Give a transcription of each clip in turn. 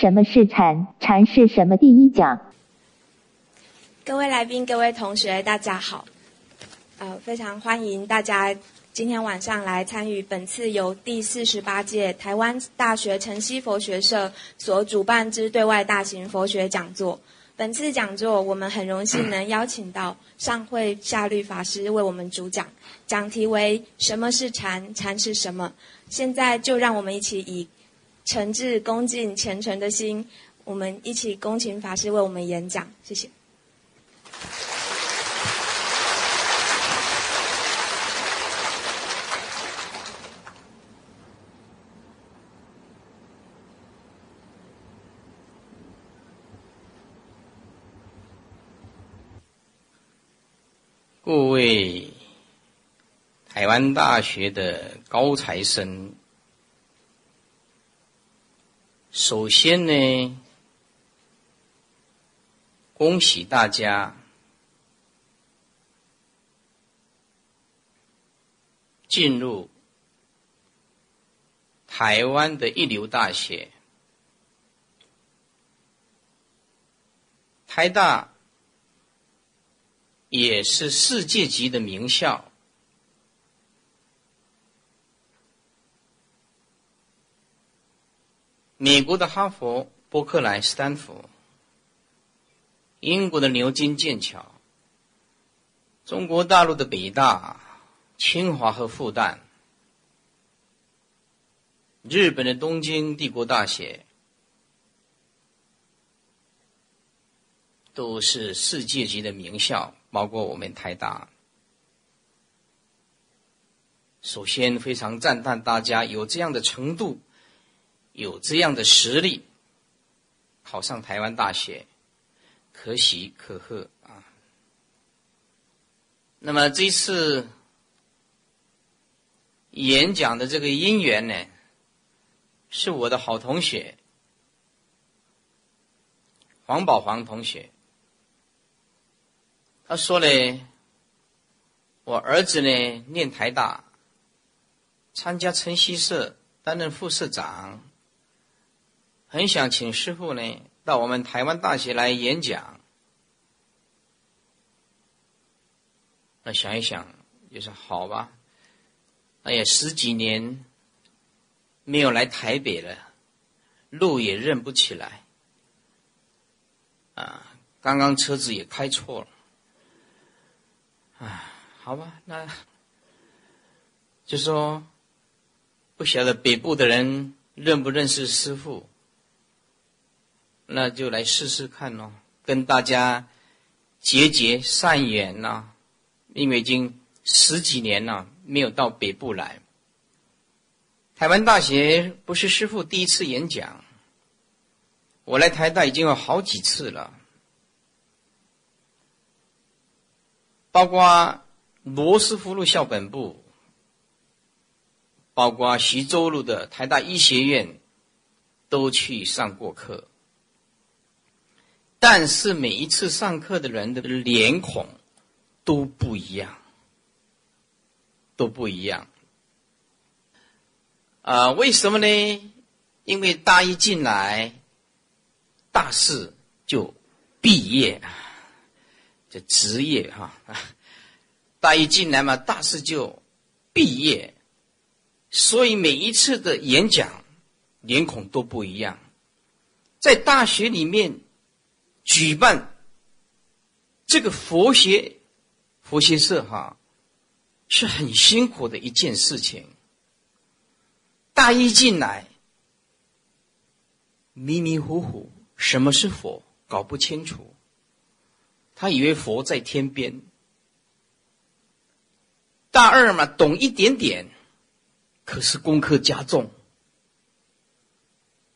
什么是禅？禅是什么？第一讲。各位来宾、各位同学，大家好。呃，非常欢迎大家今天晚上来参与本次由第四十八届台湾大学晨曦佛学社所主办之对外大型佛学讲座。本次讲座，我们很荣幸能邀请到上会夏律法师为我们主讲，讲题为“什么是禅？禅是什么？”现在就让我们一起以诚挚、恭敬、虔诚的心，我们一起恭请法师为我们演讲。谢谢。各位台湾大学的高材生，首先呢，恭喜大家进入台湾的一流大学——台大。也是世界级的名校，美国的哈佛、伯克莱、斯坦福，英国的牛津、剑桥，中国大陆的北大、清华和复旦，日本的东京帝国大学。都是世界级的名校，包括我们台大。首先，非常赞叹大家有这样的程度，有这样的实力，考上台湾大学，可喜可贺啊！那么这次演讲的这个因缘呢，是我的好同学黄宝煌同学。他说嘞：“我儿子呢念台大，参加晨曦社担任副社长，很想请师傅呢到我们台湾大学来演讲。那想一想，就说好吧。哎呀，十几年没有来台北了，路也认不起来，啊，刚刚车子也开错了。”啊，好吧，那就说不晓得北部的人认不认识师傅，那就来试试看咯，跟大家结结善缘呐。因为已经十几年了，没有到北部来。台湾大学不是师傅第一次演讲，我来台大已经有好几次了。包括罗斯福路校本部，包括徐州路的台大医学院，都去上过课。但是每一次上课的人的脸孔都不一样，都不一样。啊，为什么呢？因为大一进来，大四就毕业。这职业哈，大一进来嘛，大四就毕业，所以每一次的演讲，脸孔都不一样。在大学里面举办这个佛学佛学社哈，是很辛苦的一件事情。大一进来，迷迷糊糊，什么是佛，搞不清楚。他以为佛在天边。大二嘛，懂一点点，可是功课加重。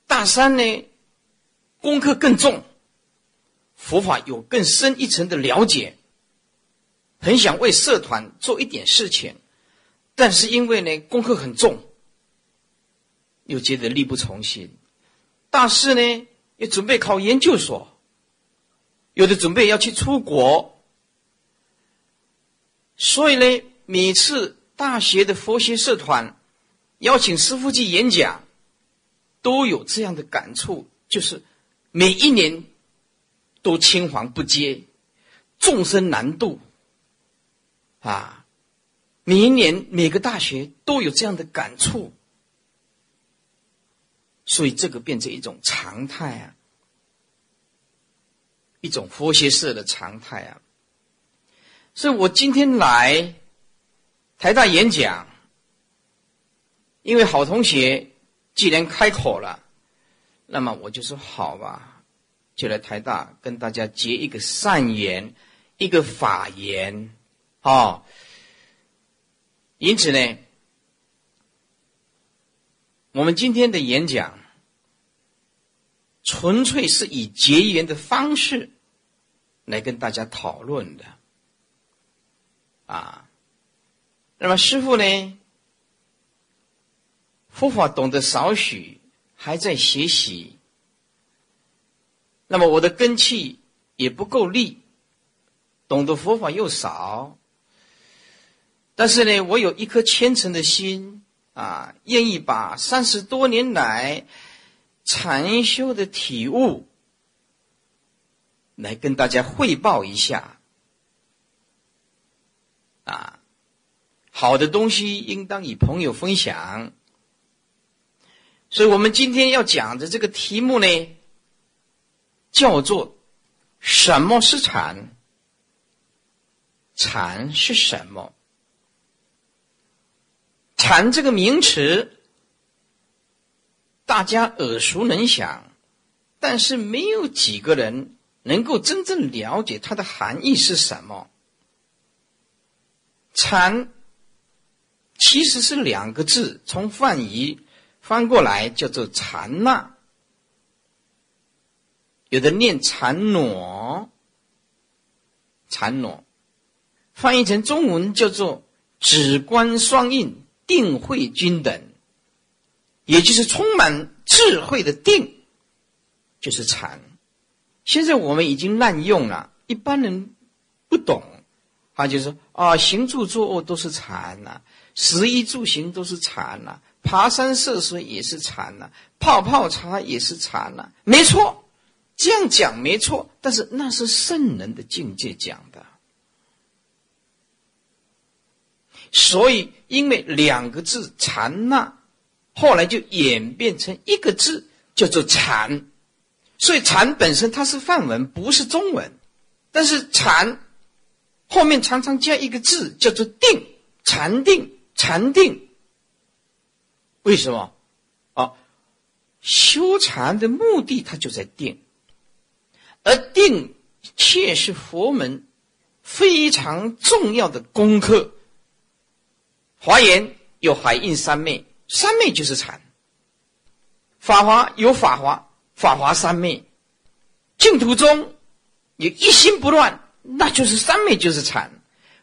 大三呢，功课更重，佛法有更深一层的了解，很想为社团做一点事情，但是因为呢功课很重，又觉得力不从心。大四呢，也准备考研究所。有的准备要去出国，所以呢，每次大学的佛学社团邀请师傅去演讲，都有这样的感触，就是每一年都青黄不接，众生难度啊！每一年每个大学都有这样的感触，所以这个变成一种常态啊，一种佛学社的常态啊。所以我今天来台大演讲，因为好同学既然开口了，那么我就说好吧，就来台大跟大家结一个善缘，一个法缘，哦。因此呢，我们今天的演讲纯粹是以结缘的方式来跟大家讨论的。啊，那么师傅呢？佛法懂得少许，还在学习。那么我的根气也不够力，懂得佛法又少。但是呢，我有一颗虔诚的心啊，愿意把三十多年来禅修的体悟来跟大家汇报一下。啊，好的东西应当与朋友分享。所以我们今天要讲的这个题目呢，叫做“什么是禅？禅是什么？禅这个名词，大家耳熟能详，但是没有几个人能够真正了解它的含义是什么。”禅其实是两个字，从梵语翻过来叫做禅那，有的念禅挪，禅挪，翻译成中文叫做止观双印定慧均等，也就是充满智慧的定，就是禅。现在我们已经滥用了，一般人不懂。他就说：“啊，行住坐卧都是禅呐，食衣住行都是禅呐，爬山涉水也是禅呐，泡泡茶也是禅呐。没错，这样讲没错，但是那是圣人的境界讲的。所以，因为两个字‘禅’那，后来就演变成一个字叫做‘禅’。所以，禅本身它是梵文，不是中文，但是禅。”后面常常加一个字，叫做“定”，禅定，禅定。为什么？啊，修禅的目的，它就在定，而定却是佛门非常重要的功课。华严有海印三昧，三昧就是禅；法华有法华，法华三昧；净土中有一心不乱。那就是三昧，就是禅；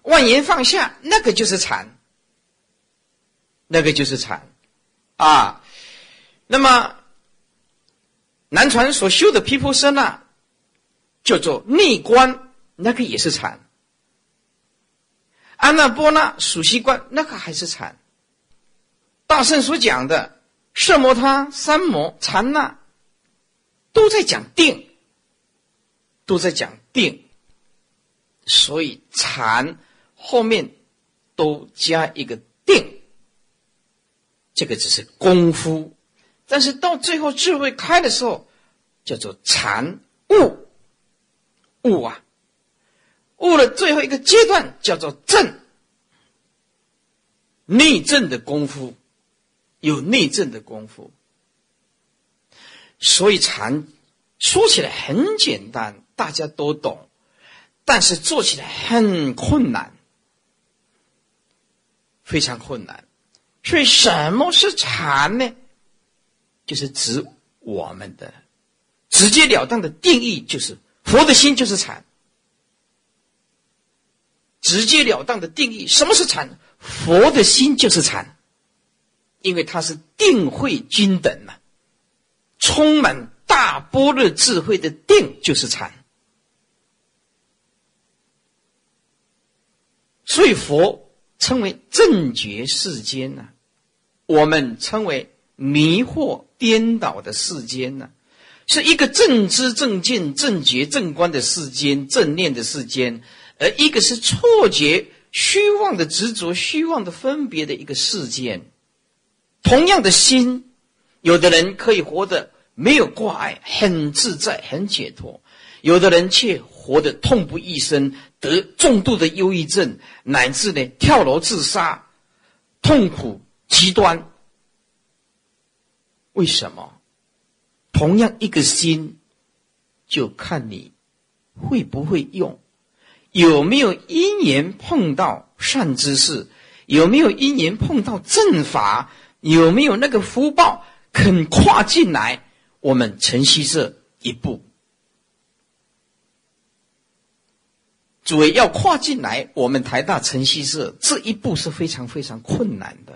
万言放下，那个就是禅，那个就是禅啊。那么南传所修的毗婆舍那叫做内观，那个也是禅；安那波那属息观，那个还是禅。大圣所讲的色摩他、三摩、禅那，都在讲定，都在讲定。所以禅后面都加一个定，这个只是功夫，但是到最后智慧开的时候，叫做禅悟，悟啊，悟了最后一个阶段叫做正，内正的功夫，有内正的功夫，所以禅说起来很简单，大家都懂。但是做起来很困难，非常困难。所以什么是禅呢？就是指我们的直截了当的定义，就是佛的心就是禅。直截了当的定义，什么是禅？佛的心就是禅，因为它是定慧均等嘛，充满大般若智慧的定就是禅。所以佛称为正觉世间呢，我们称为迷惑颠倒的世间呢。是一个正知正见正觉正观的世间，正念的世间，而一个是错觉虚妄的执着、虚妄的分别的一个世间。同样的心，有的人可以活得没有挂碍，很自在、很解脱；有的人却活得痛不欲生，得重度的忧郁症，乃至呢跳楼自杀，痛苦极端。为什么？同样一个心，就看你会不会用，有没有因缘碰到善知识，有没有因缘碰到正法。有没有那个福报肯跨进来？我们晨曦社一步，诸位要跨进来，我们台大晨曦社这一步是非常非常困难的。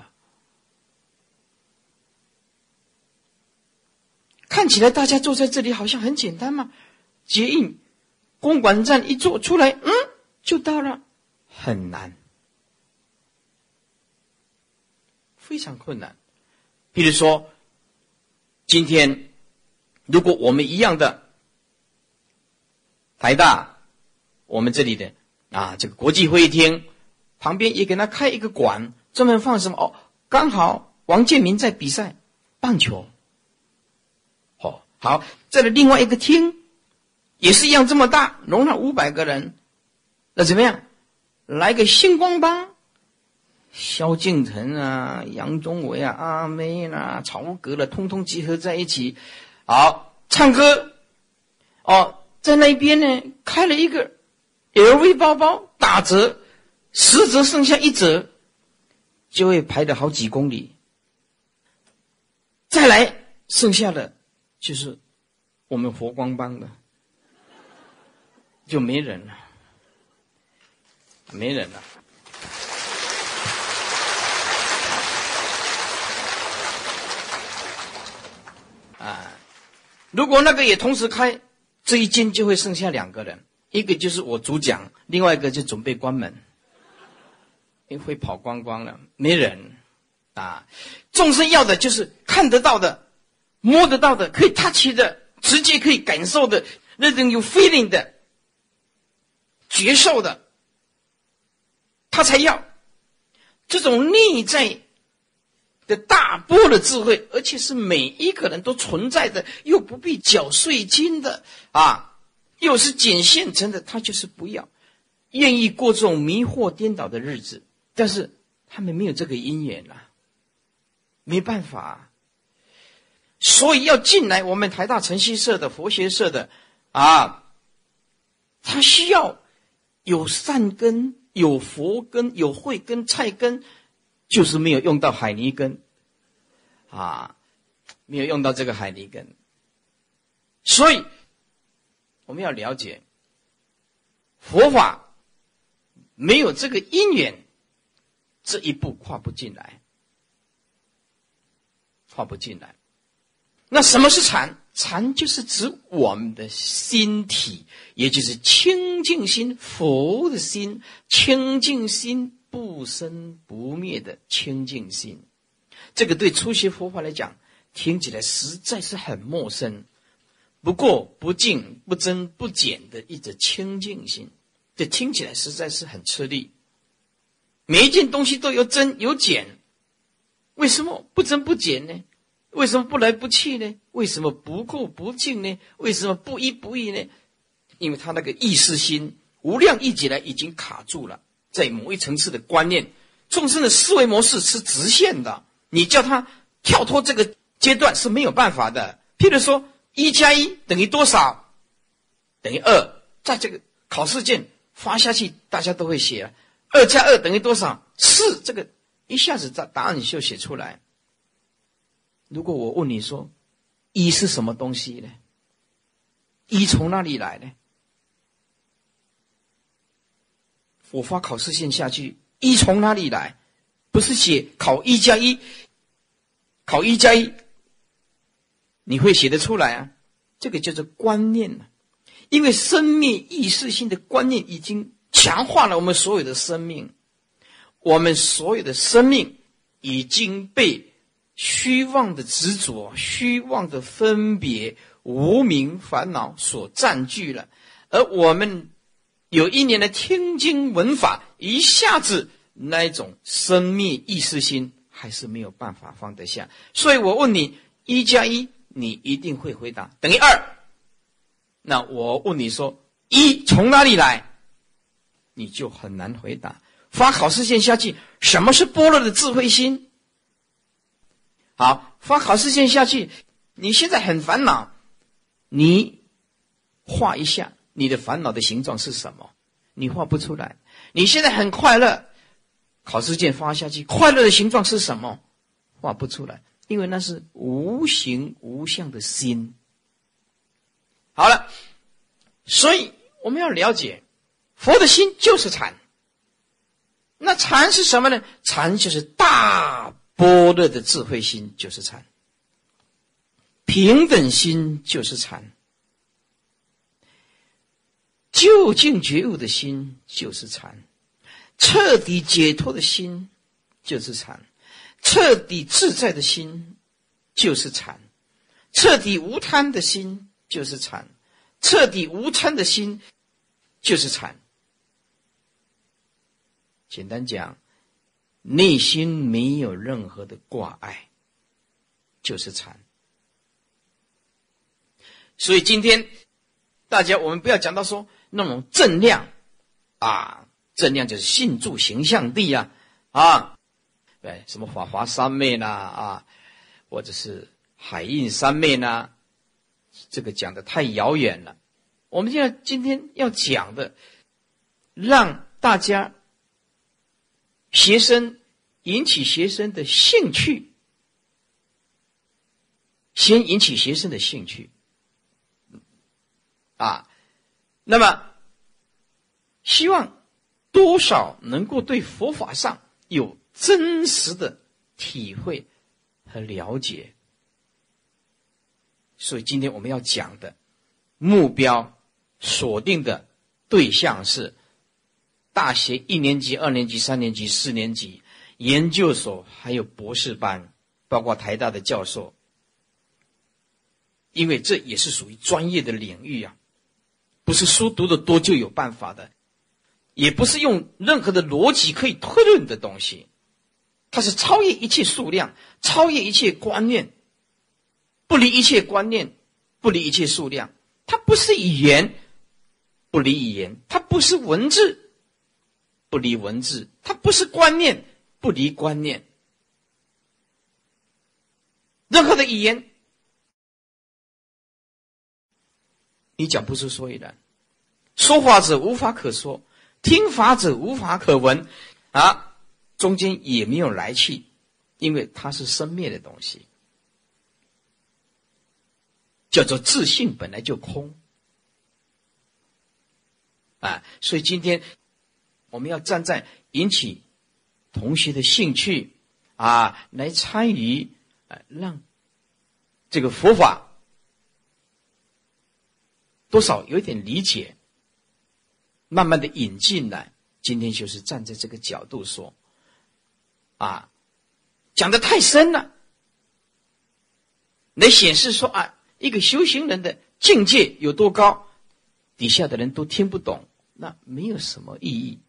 看起来大家坐在这里好像很简单嘛，捷运公馆站一坐出来，嗯，就到了，很难。非常困难，比如说，今天如果我们一样的台大，我们这里的啊这个国际会议厅旁边也给他开一个馆，专门放什么哦？刚好王建民在比赛棒球，哦好，在了另外一个厅也是一样这么大，容纳五百个人，那怎么样？来个星光帮。萧敬腾啊，杨宗纬啊，阿妹啦，曹格了，通通集合在一起，好唱歌。哦，在那边呢，开了一个 LV 包包，打折，十折剩下一折，就会排了好几公里。再来，剩下的就是我们佛光帮的，就没人了，没人了。啊，如果那个也同时开，这一间就会剩下两个人，一个就是我主讲，另外一个就准备关门，因为会跑光光了，没人啊。众生要的就是看得到的、摸得到的、可以 touch 的、直接可以感受的那种有 feeling 的、觉受的，他才要这种内在。的大波的智慧，而且是每一个人都存在的，又不必缴税金的啊，又是捡现成的，他就是不要，愿意过这种迷惑颠倒的日子，但是他们没有这个因缘啊，没办法，所以要进来我们台大晨曦社的佛学社的啊，他需要有善根、有佛根、有慧根、菜根。就是没有用到海泥根，啊，没有用到这个海泥根，所以我们要了解佛法没有这个因缘，这一步跨不进来，跨不进来。那什么是禅？禅就是指我们的心体，也就是清净心，佛的心，清净心。不生不灭的清净心，这个对初学佛法来讲，听起来实在是很陌生。不过不净不增不减的一种清净心，这听起来实在是很吃力。每一件东西都有增有减，为什么不增不减呢？为什么不来不去呢？为什么不垢不净呢？为什么不依不异呢？因为他那个意识心无量一劫来已经卡住了。在某一层次的观念，众生的思维模式是直线的，你叫他跳脱这个阶段是没有办法的。譬如说，一加一等于多少？等于二，在这个考试卷发下去，大家都会写。二加二等于多少？四，这个一下子答答案就写出来。如果我问你说，一是什么东西呢？一从哪里来呢？我发考试线下去，一从哪里来？不是写考一加一，考一加一，你会写得出来啊？这个叫做观念呢，因为生命意识性的观念已经强化了我们所有的生命，我们所有的生命已经被虚妄的执着、虚妄的分别无名烦恼所占据了，而我们有一年的听经闻法，一下子那种生灭意识心还是没有办法放得下。所以我问你，一加一，你一定会回答等于二。那我问你说，一从哪里来？你就很难回答。发考试线下去，什么是波罗的智慧心？好，发考试线下去，你现在很烦恼，你画一下你的烦恼的形状是什么？你画不出来。你现在很快乐，考试卷发下去，快乐的形状是什么？画不出来，因为那是无形无相的心。好了，所以我们要了解。佛的心就是禅，那禅是什么呢？禅就是大般若的智慧心，就是禅；平等心就是禅；究竟觉悟的心就是禅；彻底解脱的心就是禅；彻底自在的心就是禅；彻底无贪的心就是禅；彻底无嗔的心就是禅。简单讲，内心没有任何的挂碍，就是禅。所以今天大家，我们不要讲到说那种正量啊，正量就是信住形象地呀啊，对，什么法华三昧啦啊，或者是海印三昧呢？这个讲的太遥远了。我们现在今天要讲的，让大家。学生引起学生的兴趣，先引起学生的兴趣啊，那么希望多少能够对佛法上有真实的体会和了解。所以今天我们要讲的目标锁定的对象是。大学一年级、二年级、三年级、四年级，研究所还有博士班，包括台大的教授，因为这也是属于专业的领域啊，不是书读的多就有办法的，也不是用任何的逻辑可以推论的东西，它是超越一切数量，超越一切观念，不离一切观念，不离一切数量，它不是语言，不离语言，它不是文字。不离文字，它不是观念；不离观念，任何的语言，你讲不出所以然。说法者无法可说，听法者无法可闻，啊，中间也没有来去，因为它是生灭的东西，叫做自信本来就空，啊，所以今天。我们要站在引起同学的兴趣啊，来参与，啊，让这个佛法多少有点理解，慢慢的引进来。今天就是站在这个角度说，啊，讲的太深了，来显示说啊，一个修行人的境界有多高，底下的人都听不懂，那没有什么意义。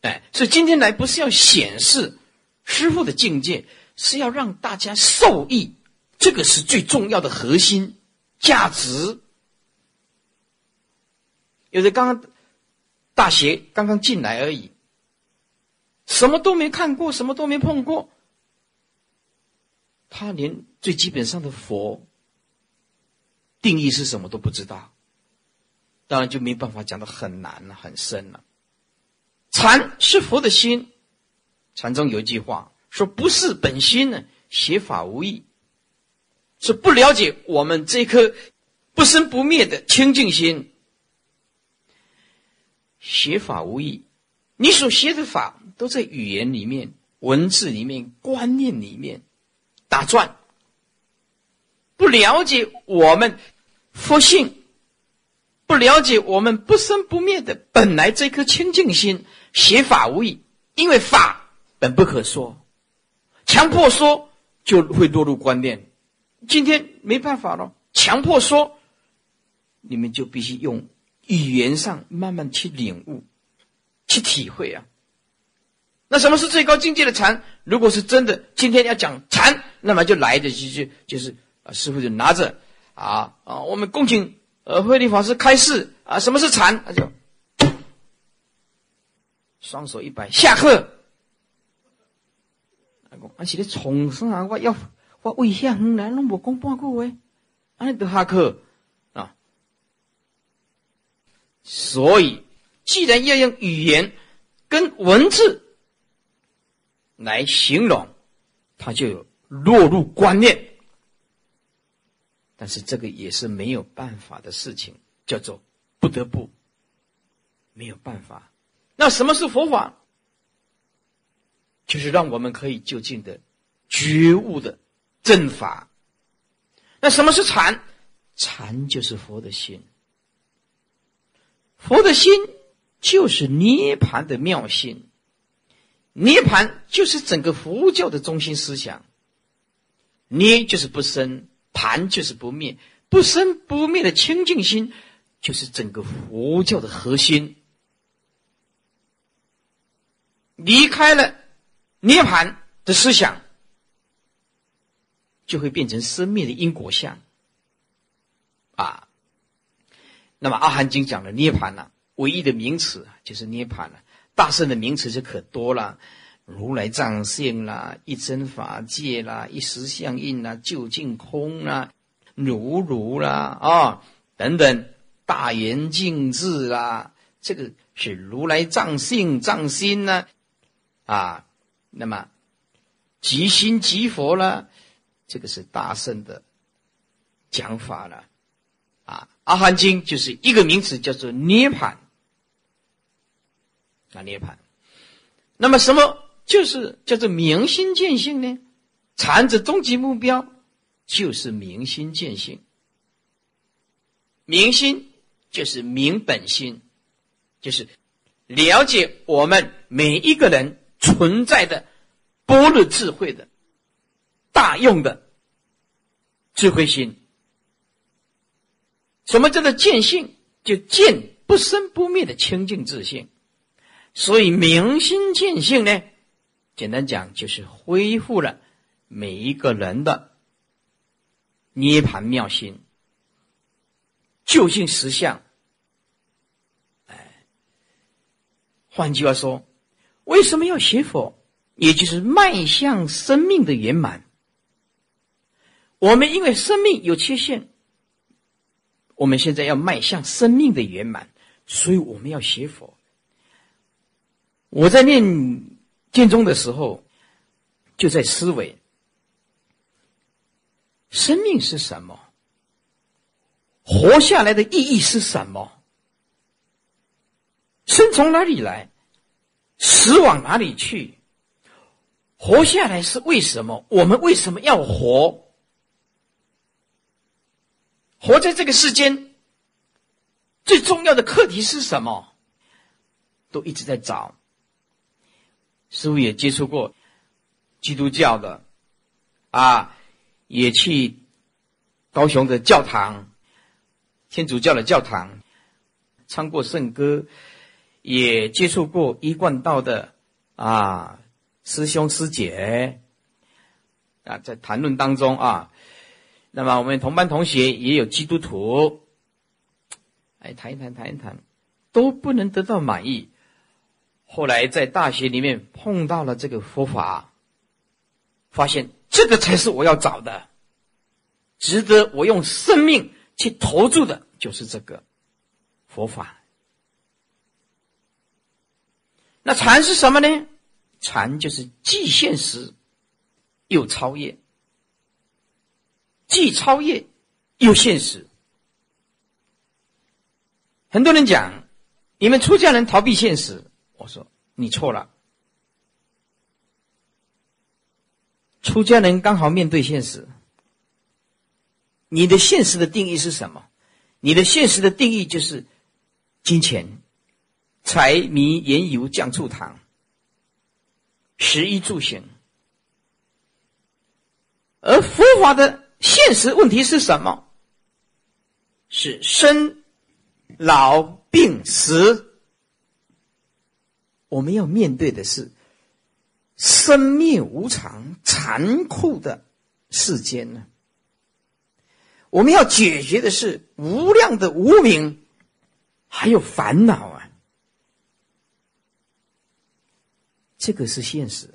哎，所以今天来不是要显示师傅的境界，是要让大家受益，这个是最重要的核心价值。有的刚刚大学刚刚进来而已，什么都没看过，什么都没碰过，他连最基本上的佛定义是什么都不知道，当然就没办法讲的很难了，很深了。禅是佛的心，禅中有一句话说：“不是本心呢，邪法无益。”是不了解我们这颗不生不灭的清净心，邪法无益。你所学的法都在语言里面、文字里面、观念里面打转，不了解我们佛性。不了解我们不生不灭的本来这颗清净心，写法无益，因为法本不可说，强迫说就会落入观念，今天没办法了，强迫说，你们就必须用语言上慢慢去领悟、去体会啊。那什么是最高境界的禅？如果是真的，今天要讲禅，那么就来的就就就是啊，师傅就拿着啊啊，我们恭请呃慧律法师开示啊，什么是禅？那就双手一摆，下课。啊，是咧从啥？我要我为遐远来，拢无讲半句话，安尼得下课啊。所以，既然要用语言跟文字来形容，它就有落入观念。但是这个也是没有办法的事情，叫做不得不，没有办法。那什么是佛法？就是让我们可以就近的觉悟的正法。那什么是禅？禅就是佛的心，佛的心就是涅盘的妙心，涅盘就是整个佛教的中心思想。涅就是不生，盘就是不灭，不生不灭的清净心就是整个佛教的核心。离开了。涅盘的思想就会变成生命的因果相啊。那么《阿含经》讲的涅盘呢，唯一的名词就是涅盘了。大圣的名词就可多了，如来藏性啦，一真法界啦，一时相应啦，究竟空啦，如如啦啊等等，大圆净智啦，这个是如来藏性藏心呢啊。啊那么，即心即佛了，这个是大圣的讲法了。啊，《阿含经》就是一个名词，叫做涅盘。啊，涅盘。那么，什么就是叫做明心见性呢？禅的终极目标就是明心见性。明心就是明本心，就是了解我们每一个人。存在的般若智慧的大用的智慧心，什么叫做见性？就见不生不灭的清净自性。所以明心见性呢，简单讲就是恢复了每一个人的涅盘妙心、究竟实相。哎，换句话说。为什么要学佛？也就是迈向生命的圆满。我们因为生命有缺陷，我们现在要迈向生命的圆满，所以我们要学佛。我在念经宗的时候，就在思维：生命是什么？活下来的意义是什么？生从哪里来？死往哪里去？活下来是为什么？我们为什么要活？活在这个世间，最重要的课题是什么？都一直在找。师傅也接触过基督教的，啊，也去高雄的教堂、天主教的教堂唱过圣歌。也接触过一贯道的啊师兄师姐啊，在谈论当中啊，那么我们同班同学也有基督徒，哎，谈一谈，谈一谈，都不能得到满意。后来在大学里面碰到了这个佛法，发现这个才是我要找的，值得我用生命去投注的，就是这个佛法。那禅是什么呢？禅就是既现实又超越，既超越又现实。很多人讲，你们出家人逃避现实，我说你错了。出家人刚好面对现实。你的现实的定义是什么？你的现实的定义就是金钱。柴米盐油酱醋糖，食衣住行，而佛法的现实问题是什么？是生老病死。我们要面对的是生命无常、残酷的世间呢。我们要解决的是无量的无明，还有烦恼啊。这个是现实。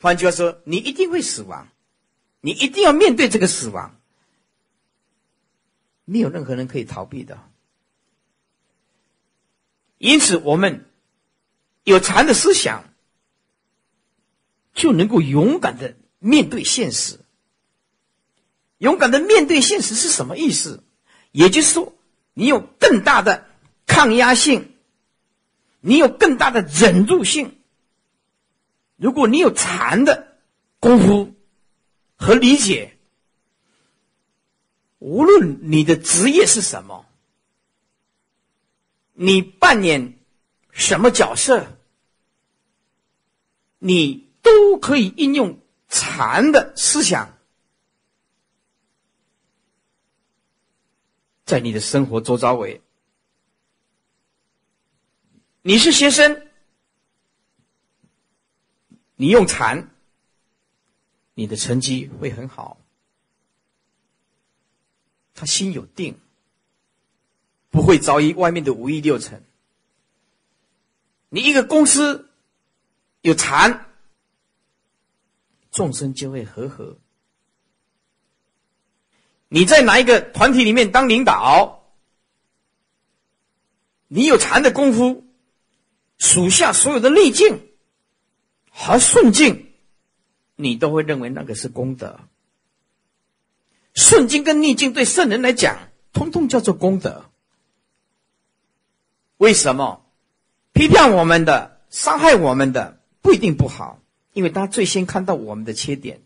换句话说，你一定会死亡，你一定要面对这个死亡，没有任何人可以逃避的。因此，我们有禅的思想，就能够勇敢的面对现实。勇敢的面对现实是什么意思？也就是说，你有更大的抗压性，你有更大的忍住性。如果你有禅的功夫和理解，无论你的职业是什么。你扮演什么角色，你都可以应用禅的思想，在你的生活周遭围。你是学生，你用禅，你的成绩会很好。他心有定。不会遭遇外面的五欲六尘。你一个公司有禅，众生就会和合。你在哪一个团体里面当领导，你有禅的功夫，属下所有的逆境和顺境，你都会认为那个是功德。顺境跟逆境对圣人来讲，通通叫做功德。为什么批判我们的、伤害我们的不一定不好？因为他最先看到我们的缺点，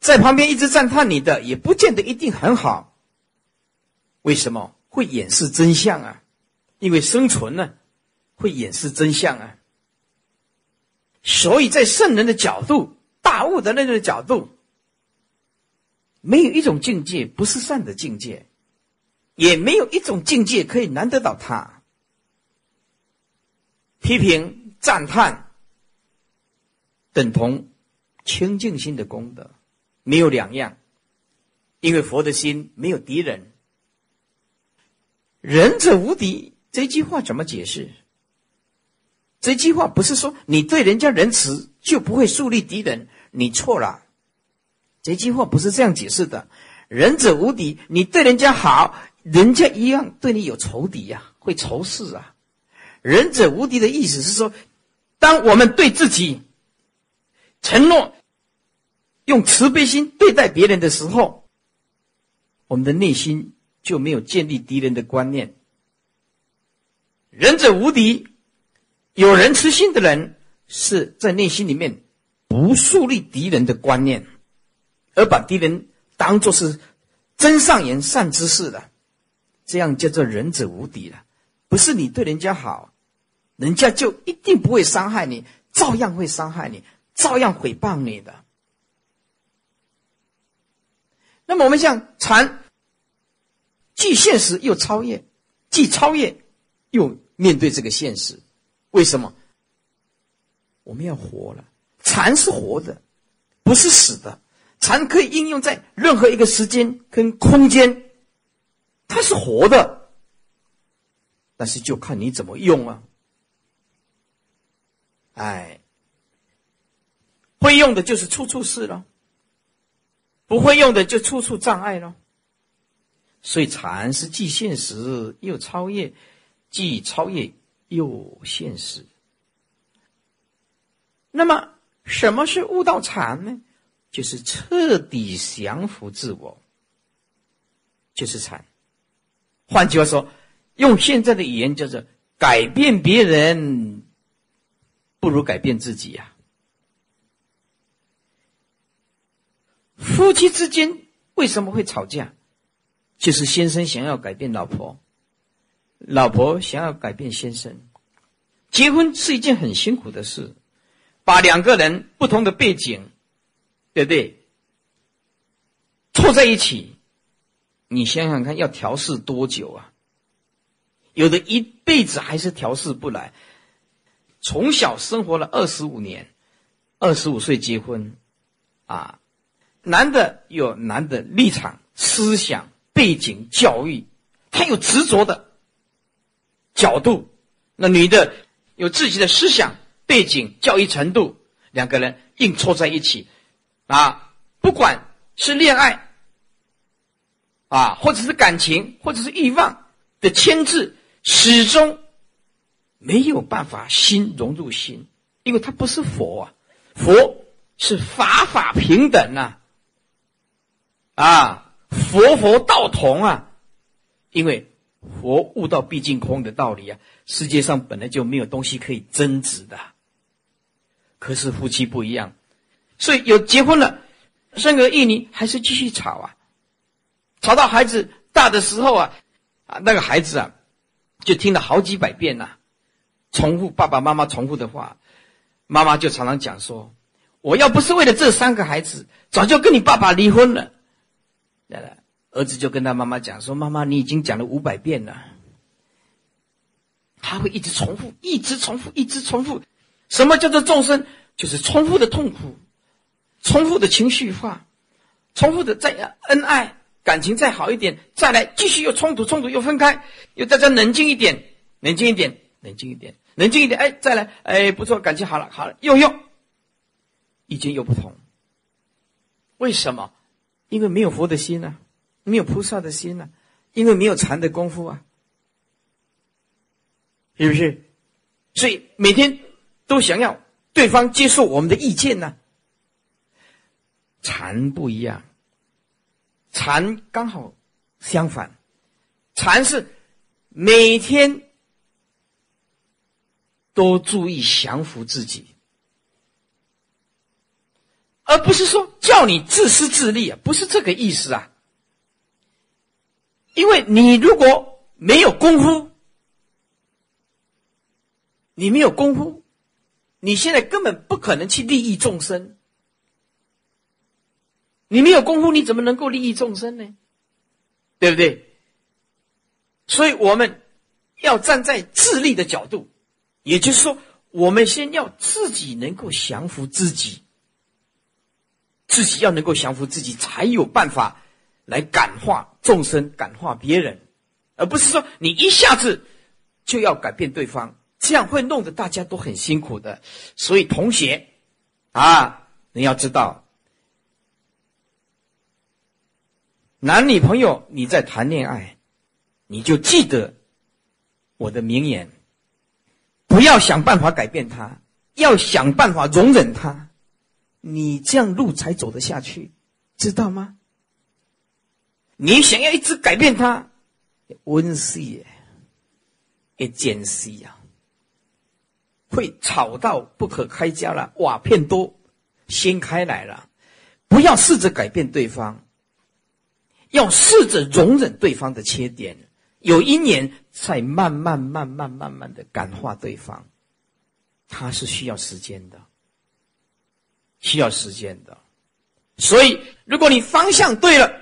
在旁边一直赞叹你的，也不见得一定很好。为什么会掩饰真相啊？因为生存呢，会掩饰真相啊。所以在圣人的角度、大悟的那个角度，没有一种境界不是善的境界。也没有一种境界可以难得到他。批评、赞叹，等同清净心的功德，没有两样。因为佛的心没有敌人，仁者无敌这句话怎么解释？这句话不是说你对人家仁慈就不会树立敌人，你错了。这句话不是这样解释的。仁者无敌，你对人家好。人家一样对你有仇敌呀，会仇视啊。仁者无敌的意思是说，当我们对自己承诺用慈悲心对待别人的时候，我们的内心就没有建立敌人的观念。仁者无敌，有仁慈心的人是在内心里面不树立敌人的观念，而把敌人当作是真善言善之事的。这样叫做仁者无敌了，不是你对人家好，人家就一定不会伤害你，照样会伤害你，照样诽谤你的。那么我们像禅，既现实又超越，既超越又面对这个现实，为什么？我们要活了，禅是活的，不是死的，禅可以应用在任何一个时间跟空间。它是活的，但是就看你怎么用啊！哎，会用的就是处处是了，不会用的就处处障碍了。所以禅是既现实又超越，既超越又现实。那么，什么是悟道禅呢？就是彻底降服自我，就是禅。换句话说，用现在的语言叫做改变别人，不如改变自己呀。夫妻之间为什么会吵架？就是先生想要改变老婆，老婆想要改变先生。结婚是一件很辛苦的事，把两个人不同的背景，对不对？凑在一起，你想想看，要调试多久啊？有的一辈子还是调试不来。从小生活了二十五年，二十五岁结婚，啊，男的有男的立场、思想、背景、教育，他有执着的角度；那女的有自己的思想、背景、教育程度，两个人硬凑在一起，啊，不管是恋爱，啊，或者是感情，或者是欲望的牵制，始终。没有办法心融入心，因为他不是佛啊，佛是法法平等呐，啊，佛佛道同啊，因为佛悟到毕竟空的道理啊，世界上本来就没有东西可以增值的，可是夫妻不一样，所以有结婚了，生个一女还是继续吵啊，吵到孩子大的时候啊，啊，那个孩子啊，就听了好几百遍呐。重复爸爸妈妈重复的话，妈妈就常常讲说：“我要不是为了这三个孩子，早就跟你爸爸离婚了。”儿子就跟他妈妈讲说：“妈妈，你已经讲了五百遍了。”他会一直重复，一直重复，一直重复。什么叫做众生？就是重复的痛苦，重复的情绪化，重复的再恩爱感情再好一点，再来继续又冲突，冲突又分开，又大家冷静一点，冷静一点，冷静一点。冷静一点，哎，再来，哎，不错，感情好了，好了，又又，意见又不同，为什么？因为没有佛的心呢，没有菩萨的心啊，因为没有禅的功夫啊，是不是？所以每天都想要对方接受我们的意见呢。禅不一样，禅刚好相反，禅是每天。都注意降服自己，而不是说叫你自私自利啊，不是这个意思啊。因为你如果没有功夫，你没有功夫，你现在根本不可能去利益众生。你没有功夫，你怎么能够利益众生呢？对不对？所以我们要站在自利的角度。也就是说，我们先要自己能够降服自己，自己要能够降服自己，才有办法来感化众生、感化别人，而不是说你一下子就要改变对方，这样会弄得大家都很辛苦的。所以，同学啊，你要知道，男女朋友你在谈恋爱，你就记得我的名言。不要想办法改变他，要想办法容忍他，你这样路才走得下去，知道吗？你想要一直改变他，温习，也也艰辛呀，会吵到不可开交了，瓦片都掀开来了。不要试着改变对方，要试着容忍对方的缺点。有一年，才慢慢、慢慢、慢慢的感化对方，他是需要时间的，需要时间的。所以，如果你方向对了，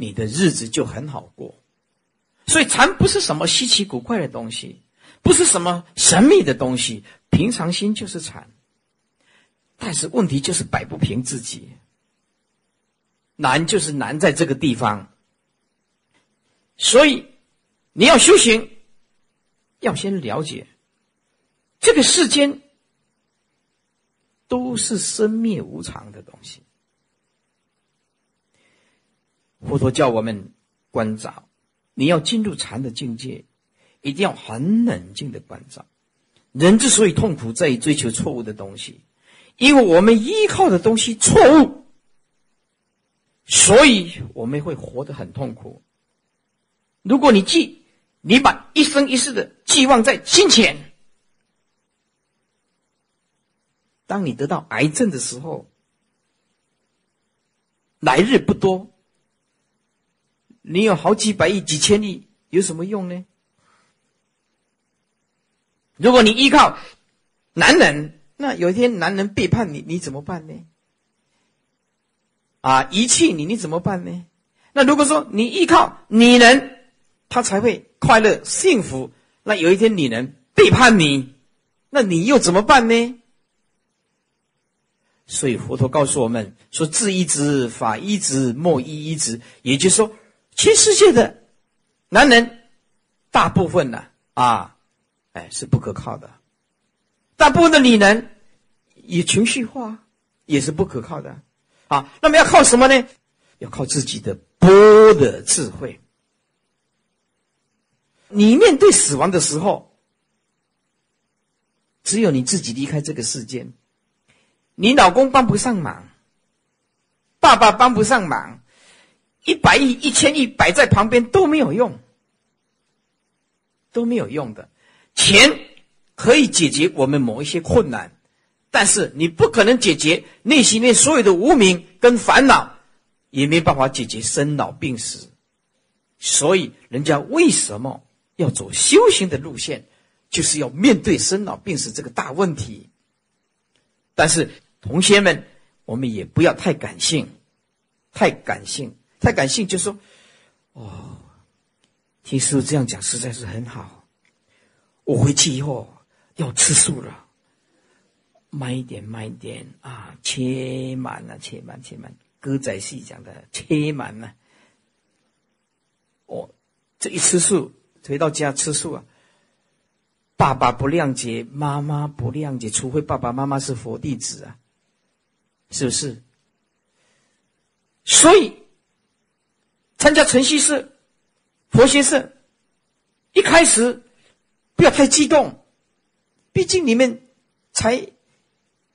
你的日子就很好过。所以，禅不是什么稀奇古怪的东西，不是什么神秘的东西，平常心就是禅。但是问题就是摆不平自己，难就是难在这个地方。所以，你要修行，要先了解这个世间都是生灭无常的东西。佛陀叫我们关照，你要进入禅的境界，一定要很冷静的关照。人之所以痛苦，在于追求错误的东西，因为我们依靠的东西错误，所以我们会活得很痛苦。如果你寄，你把一生一世的寄望在金钱，当你得到癌症的时候，来日不多，你有好几百亿、几千亿，有什么用呢？如果你依靠男人，那有一天男人背叛你，你怎么办呢？啊，遗弃你，你怎么办呢？那如果说你依靠女人，她才会快乐幸福。那有一天女人背叛你，那你又怎么办呢？所以佛陀告诉我们说：“智一之，法一之，莫一一之。”也就是说，全世界的男人大部分呢，啊，哎，是不可靠的；大部分的女人也情绪化，也是不可靠的。啊，那么要靠什么呢？要靠自己的波的智慧。你面对死亡的时候，只有你自己离开这个世间。你老公帮不上忙，爸爸帮不上忙，一百亿、一千亿摆在旁边都没有用，都没有用的。钱可以解决我们某一些困难，但是你不可能解决内心内所有的无名跟烦恼，也没办法解决生老病死。所以，人家为什么要走修行的路线，就是要面对生老病死这个大问题。但是。同学们，我们也不要太感性，太感性，太感性就说：“哦，听师傅这样讲实在是很好。我回去以后要吃素了，慢一点，慢一点啊，切满了，切满，切满。歌仔戏讲的切满了。哦，这一吃素，回到家吃素啊，爸爸不谅解，妈妈不谅解，除非爸爸妈妈是佛弟子啊。”是不是？所以参加晨曦社、佛学社，一开始不要太激动，毕竟你们才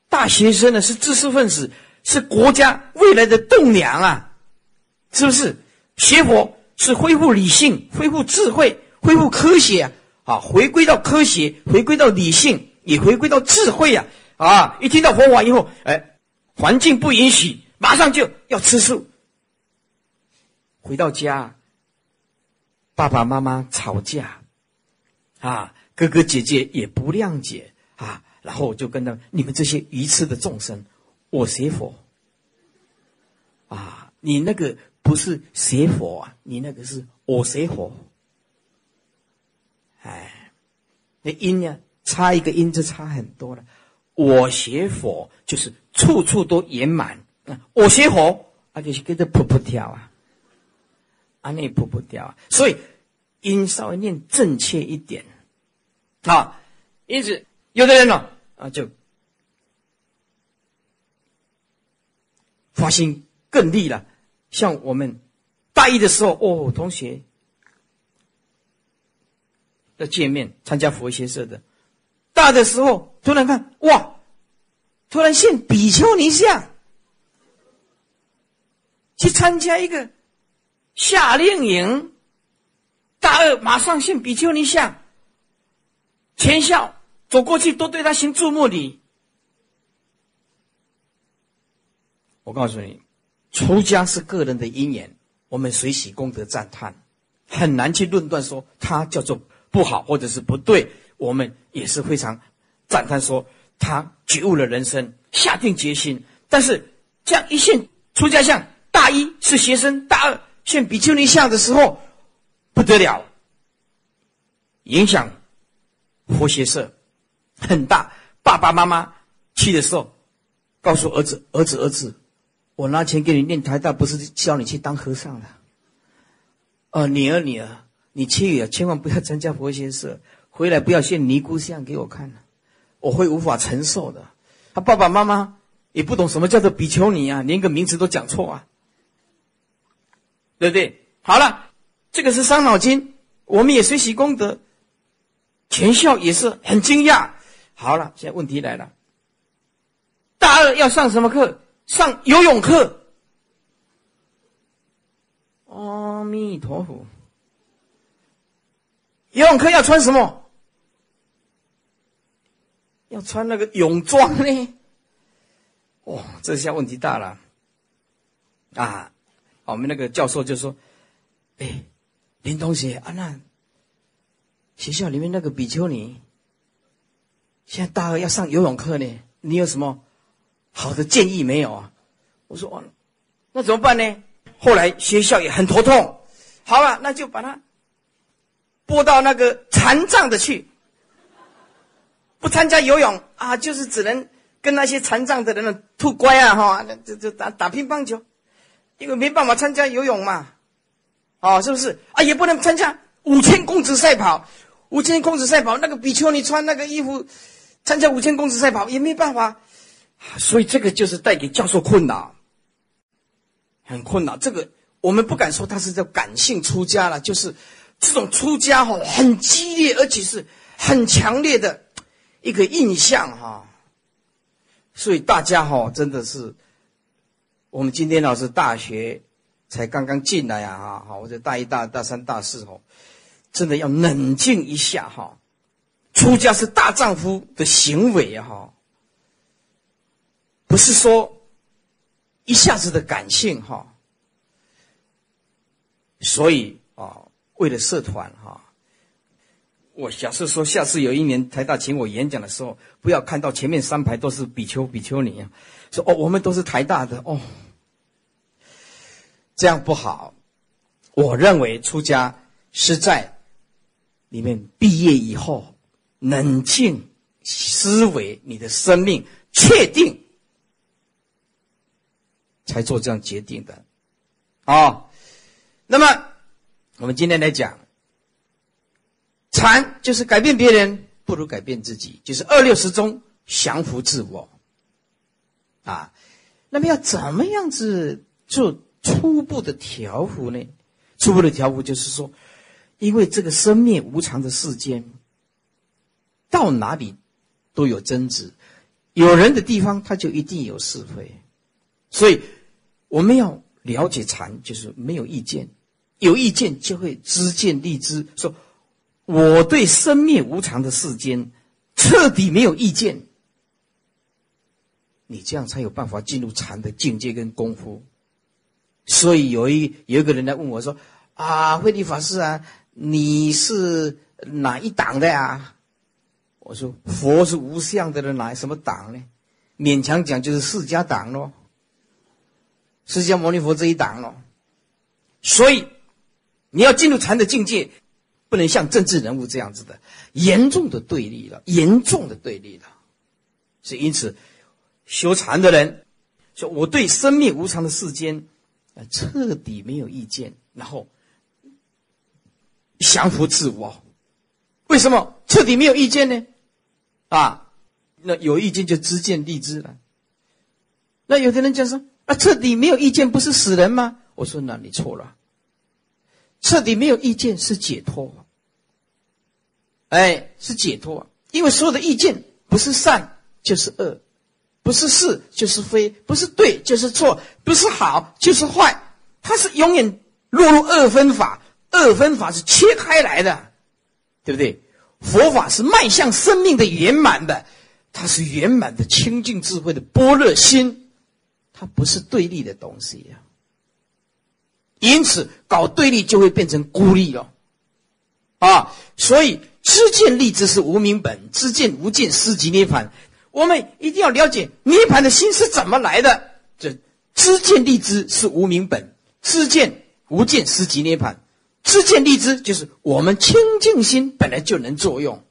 大学生呢，是知识分子，是国家未来的栋梁啊！是不是？学佛是恢复理性、恢复智慧、恢复科学啊！啊，回归到科学，回归到理性，也回归到智慧呀！啊，一听到佛法以后，哎。环境不允许，马上就要吃素。回到家，爸爸妈妈吵架，啊，哥哥姐姐也不谅解啊，然后我就跟他你们这些愚痴的众生，我学佛，啊，你那个不是学佛啊，你那个是我学佛，哎，那音呢，差一个音就差很多了。我学佛就是处处都圆满！我学佛啊，就是跟着噗噗跳啊，啊，那噗噗跳啊，所以音稍微念正确一点啊。因此，有的人呢啊，就发心更利了。像我们大一的时候，哦，同学的见面参加佛学社的。大的时候，突然看哇，突然现比丘尼像，去参加一个夏令营。大二马上现比丘尼像，全校走过去都对他行注目礼。我告诉你，出家是个人的因缘，我们随喜功德赞叹，很难去论断说他叫做不好或者是不对。我们也是非常赞叹，说他觉悟了人生，下定决心。但是这样一现出家相，大一是学生，大二现比丘尼像的时候，不得了，影响佛学社很大。爸爸妈妈去的时候，告诉儿子：“儿子，儿子，我拿钱给你念台大，不是教你去当和尚的。哦，女儿，女儿，你去啊，千万不要参加佛学社。”回来不要献尼姑像给我看我会无法承受的。他爸爸妈妈也不懂什么叫做比丘尼啊，连个名词都讲错啊，对不对？好了，这个是伤脑筋，我们也学习功德，全校也是很惊讶。好了，现在问题来了，大二要上什么课？上游泳课。阿弥陀佛，游泳课要穿什么？要穿那个泳装呢？哦，这下问题大了啊！我们那个教授就说：“哎，林同学啊，那学校里面那个比丘尼，现在大二要上游泳课呢，你有什么好的建议没有啊？我说完了，那怎么办呢？后来学校也很头痛，好了，那就把他拨到那个残障的去，不参加游泳啊，就是只能跟那些残障的人吐乖啊，哈，就就打打乒乓球，因为没办法参加游泳嘛，哦，是不是啊？也不能参加五千公尺赛跑，五千公尺赛跑那个比丘尼穿那个衣服参加五千公尺赛跑也没办法，所以这个就是带给教授困扰。很困难，这个我们不敢说他是叫感性出家了，就是这种出家哈，很激烈，而且是很强烈的一个印象哈。所以大家哈，真的是我们今天老师大学才刚刚进来啊，哈，或者大一、大大三、大四哦，真的要冷静一下哈。出家是大丈夫的行为哈，不是说。一下子的感性哈，所以啊，为了社团哈，我假设说，下次有一年台大请我演讲的时候，不要看到前面三排都是比丘比丘尼啊，说哦，我们都是台大的哦，这样不好。我认为出家是在里面毕业以后，冷静思维，你的生命确定。才做这样决定的，啊，那么我们今天来讲，禅就是改变别人不如改变自己，就是二六十中降服自我，啊，那么要怎么样子做初步的调伏呢？初步的调伏就是说，因为这个生灭无常的世间，到哪里都有争执，有人的地方他就一定有是非，所以。我们要了解禅，就是没有意见，有意见就会知见立知。说我对生灭无常的世间彻底没有意见，你这样才有办法进入禅的境界跟功夫。所以有一有一个人来问我说：“啊，慧立法师啊，你是哪一党的呀？”我说：“佛是无相的人，哪什么党呢？勉强讲就是释迦党喽。”释迦牟尼佛这一党哦，所以你要进入禅的境界，不能像政治人物这样子的严重的对立了，严重的对立了。是因此，修禅的人说：“我对生命无常的世间啊，彻底没有意见，然后降服自我。为什么彻底没有意见呢？啊，那有意见就知见立知了。那有的人讲说。”啊，彻底没有意见不是死人吗？我说那你错了。彻底没有意见是解脱，哎，是解脱。因为所有的意见不是善就是恶，不是是就是非，不是对就是错，不是好就是坏，它是永远落入二分法。二分法是切开来的，对不对？佛法是迈向生命的圆满的，它是圆满的清净智慧的般若心。它不是对立的东西呀，因此搞对立就会变成孤立了，啊，所以知见立知是无名本，知见无见思即涅盘。我们一定要了解涅盘的心是怎么来的。这知见立知是无名本，知见无见思即涅盘。知见立知就是我们清净心本来就能作用，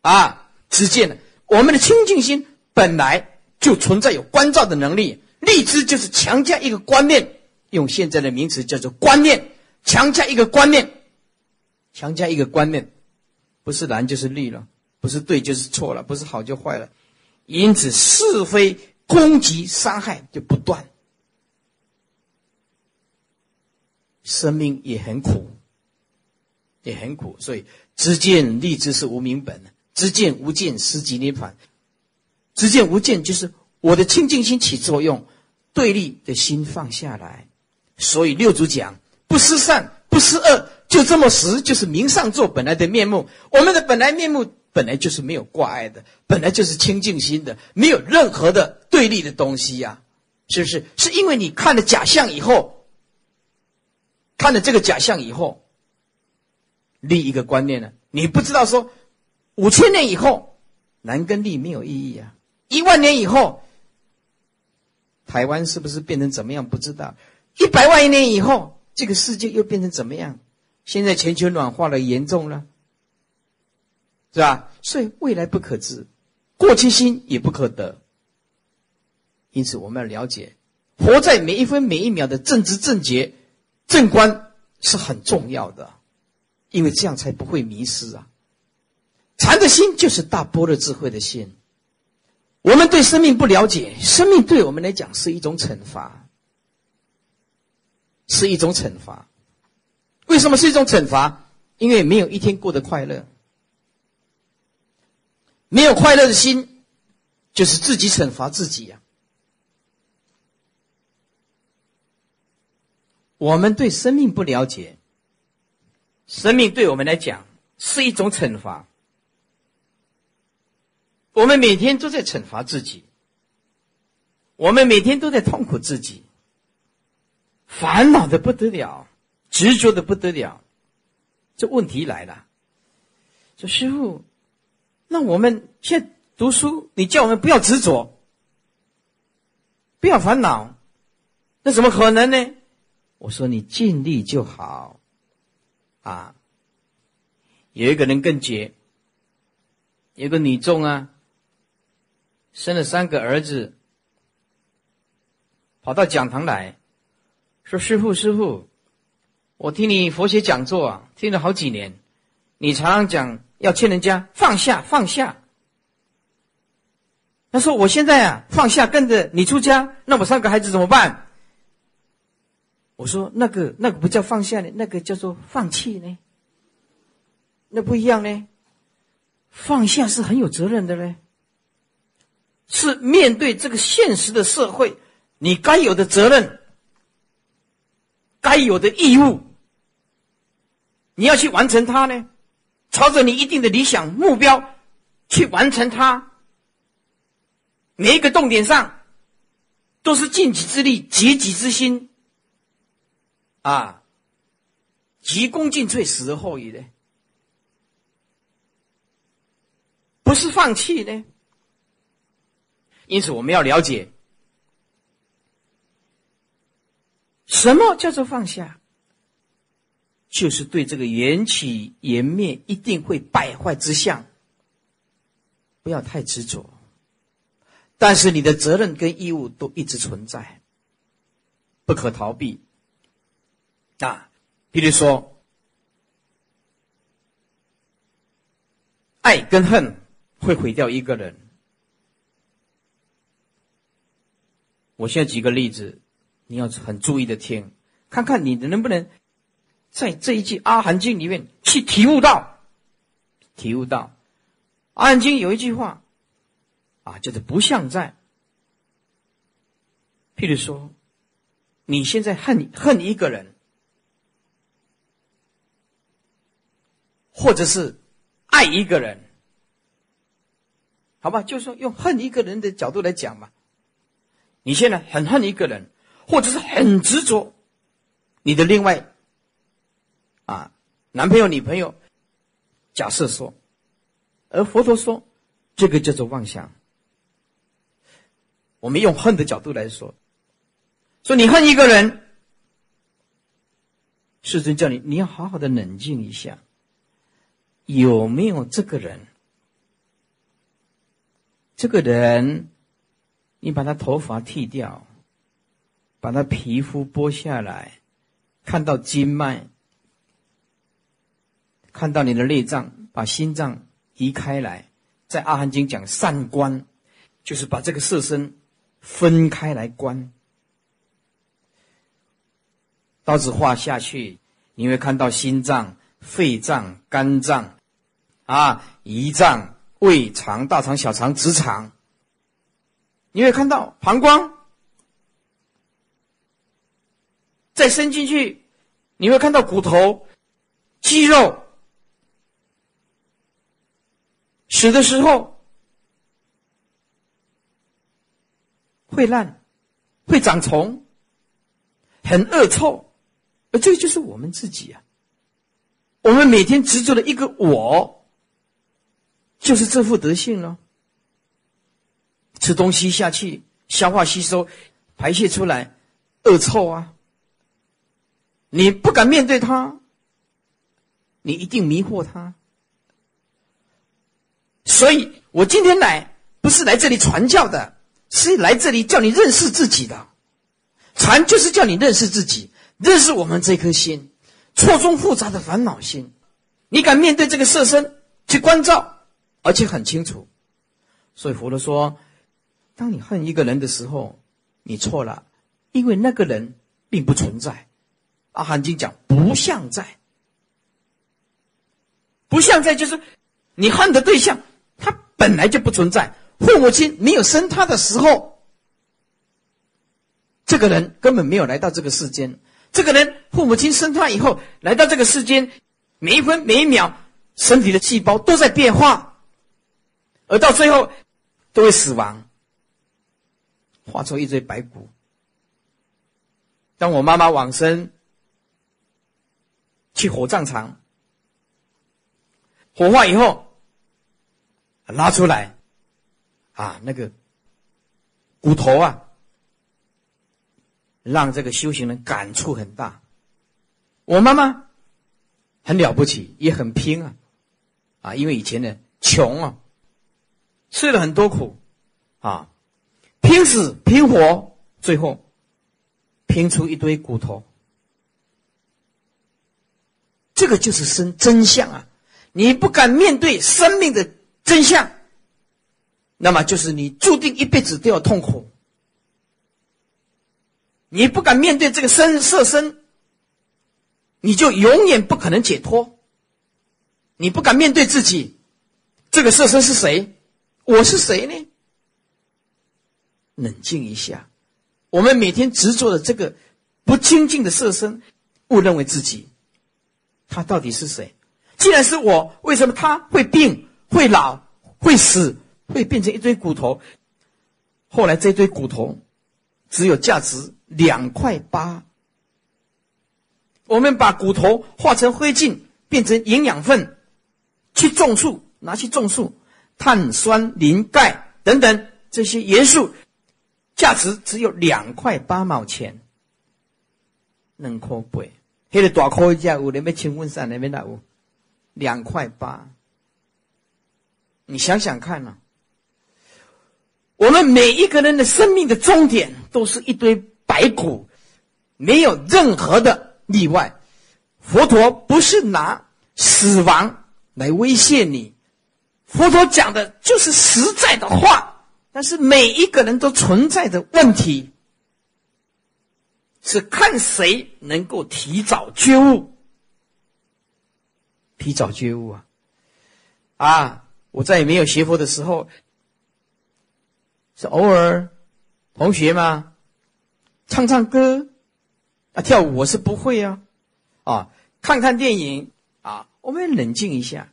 啊，知见呢，我们的清净心本来。就存在有关照的能力，立知就是强加一个观念，用现在的名词叫做观念，强加一个观念，强加一个观念，不是蓝就是绿了，不是对就是错了，不是好就坏了，因此是非攻击伤害就不断，生命也很苦，也很苦，所以知见立知是无名本，知见无见失即涅盘。知见无见，就是我的清净心起作用，对立的心放下来。所以六祖讲不思善，不思恶，就这么实，就是明上座本来的面目。我们的本来面目本来就是没有挂碍的，本来就是清净心的，没有任何的对立的东西呀，是不是？是因为你看了假象以后，看了这个假象以后，立一个观念呢？你不知道说五千年以后，男跟立没有意义啊。一万年以后，台湾是不是变成怎么样？不知道。一百万年以后，这个世界又变成怎么样？现在全球暖化了，严重了，是吧？所以未来不可知，过去心也不可得。因此，我们要了解，活在每一分每一秒的正知正觉、正观是很重要的，因为这样才不会迷失啊。禅的心就是大般若智慧的心。我们对生命不了解，生命对我们来讲是一种惩罚，是一种惩罚。为什么是一种惩罚？因为没有一天过得快乐，没有快乐的心，就是自己惩罚自己呀。我们对生命不了解，生命对我们来讲是一种惩罚。我们每天都在惩罚自己，我们每天都在痛苦自己，烦恼的不得了，执着的不得了。这问题来了，说师傅，那我们现在读书，你叫我们不要执着，不要烦恼，那怎么可能呢？我说你尽力就好，啊，有一个人更绝，有个女众啊。生了三个儿子，跑到讲堂来说：“师傅，师傅，我听你佛学讲座啊，听了好几年，你常常讲要劝人家放下，放下。他说我现在啊，放下跟着你出家，那我三个孩子怎么办？我说那个那个不叫放下呢，那个叫做放弃呢，那不一样呢。放下是很有责任的嘞。”是面对这个现实的社会，你该有的责任，该有的义务，你要去完成它呢？朝着你一定的理想目标去完成它，每一个重点上都是尽己之力、竭己之心，啊，急功近瘁，死而后已的，不是放弃呢？因此，我们要了解什么叫做放下，就是对这个缘起缘灭一定会败坏之相，不要太执着。但是你的责任跟义务都一直存在，不可逃避。啊，比如说，爱跟恨会毁掉一个人。我现在举个例子，你要很注意的听，看看你能不能在这一句《阿含经》里面去体悟到，体悟到《阿含经》有一句话啊，就是“不像在”。譬如说，你现在恨恨一个人，或者是爱一个人，好吧？就是说，用恨一个人的角度来讲嘛。你现在很恨一个人，或者是很执着你的另外啊男朋友、女朋友。假设说，而佛陀说，这个叫做妄想。我们用恨的角度来说，说你恨一个人，世尊叫你你要好好的冷静一下，有没有这个人？这个人。你把他头发剃掉，把他皮肤剥下来，看到经脉，看到你的内脏，把心脏移开来，在《阿含经》讲善观，就是把这个色身分开来观。刀子划下去，你会看到心脏、肺脏、肝脏，啊，胰脏、胃肠、大肠、小肠、直肠。你会看到膀胱，再伸进去，你会看到骨头、肌肉，死的时候会烂，会长虫，很恶臭，而这就是我们自己啊！我们每天执着的一个我，就是这副德性了。吃东西下去，消化吸收，排泄出来，恶臭啊！你不敢面对他，你一定迷惑他。所以我今天来，不是来这里传教的，是来这里叫你认识自己的。传就是叫你认识自己，认识我们这颗心，错综复杂的烦恼心。你敢面对这个色身去关照，而且很清楚。所以佛陀说，当你恨一个人的时候，你错了，因为那个人并不存在。阿含经讲不像在，不像在就是你恨的对象，本来就不存在。父母亲没有生他的时候，这个人根本没有来到这个世间。这个人父母亲生他以后来到这个世间，每一分每一秒，身体的细胞都在变化，而到最后都会死亡，化作一堆白骨。当我妈妈往生。去火葬场，火化以后，拉出来，啊，那个骨头啊，让这个修行人感触很大。我妈妈很了不起，也很拼啊，啊，因为以前呢穷啊，吃了很多苦，啊，拼死拼活，最后拼出一堆骨头。这个就是生真相啊！你不敢面对生命的真相，那么就是你注定一辈子都要痛苦。你不敢面对这个身色身，你就永远不可能解脱。你不敢面对自己，这个色身是谁？我是谁呢？冷静一下，我们每天执着的这个不清净的色身，误认为自己。他到底是谁？既然是我，为什么他会病、会老、会死、会变成一堆骨头？后来这堆骨头只有价值两块八。我们把骨头化成灰烬，变成营养分，去种树，拿去种树，碳、酸、磷、钙等等这些元素，价值只有两块八毛钱，能可贵。那个大块价有那边请问上那边那有两块八，你想想看啊，我们每一个人的生命的终点都是一堆白骨，没有任何的例外。佛陀不是拿死亡来威胁你，佛陀讲的就是实在的话，但是每一个人都存在的问题。是看谁能够提早觉悟，提早觉悟啊！啊，我在没有学佛的时候，是偶尔同学嘛，唱唱歌啊，跳舞我是不会啊，啊，看看电影啊，我们冷静一下，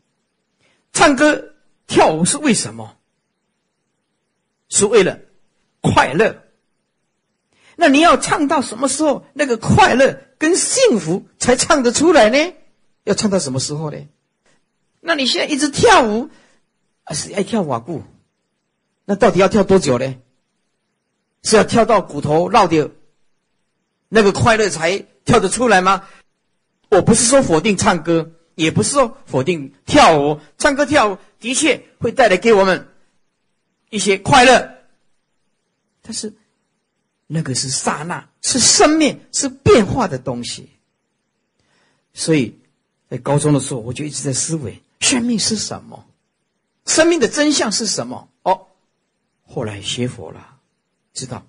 唱歌跳舞是为什么？是为了快乐。那你要唱到什么时候？那个快乐跟幸福才唱得出来呢？要唱到什么时候呢？那你现在一直跳舞，是爱跳瓦固？那到底要跳多久呢？是要跳到骨头绕掉，那个快乐才跳得出来吗？我不是说否定唱歌，也不是说否定跳舞。唱歌跳舞的确会带来给我们一些快乐，但是。那个是刹那，是生命，是变化的东西。所以在高中的时候，我就一直在思维：生命是什么？生命的真相是什么？哦，后来学佛了，知道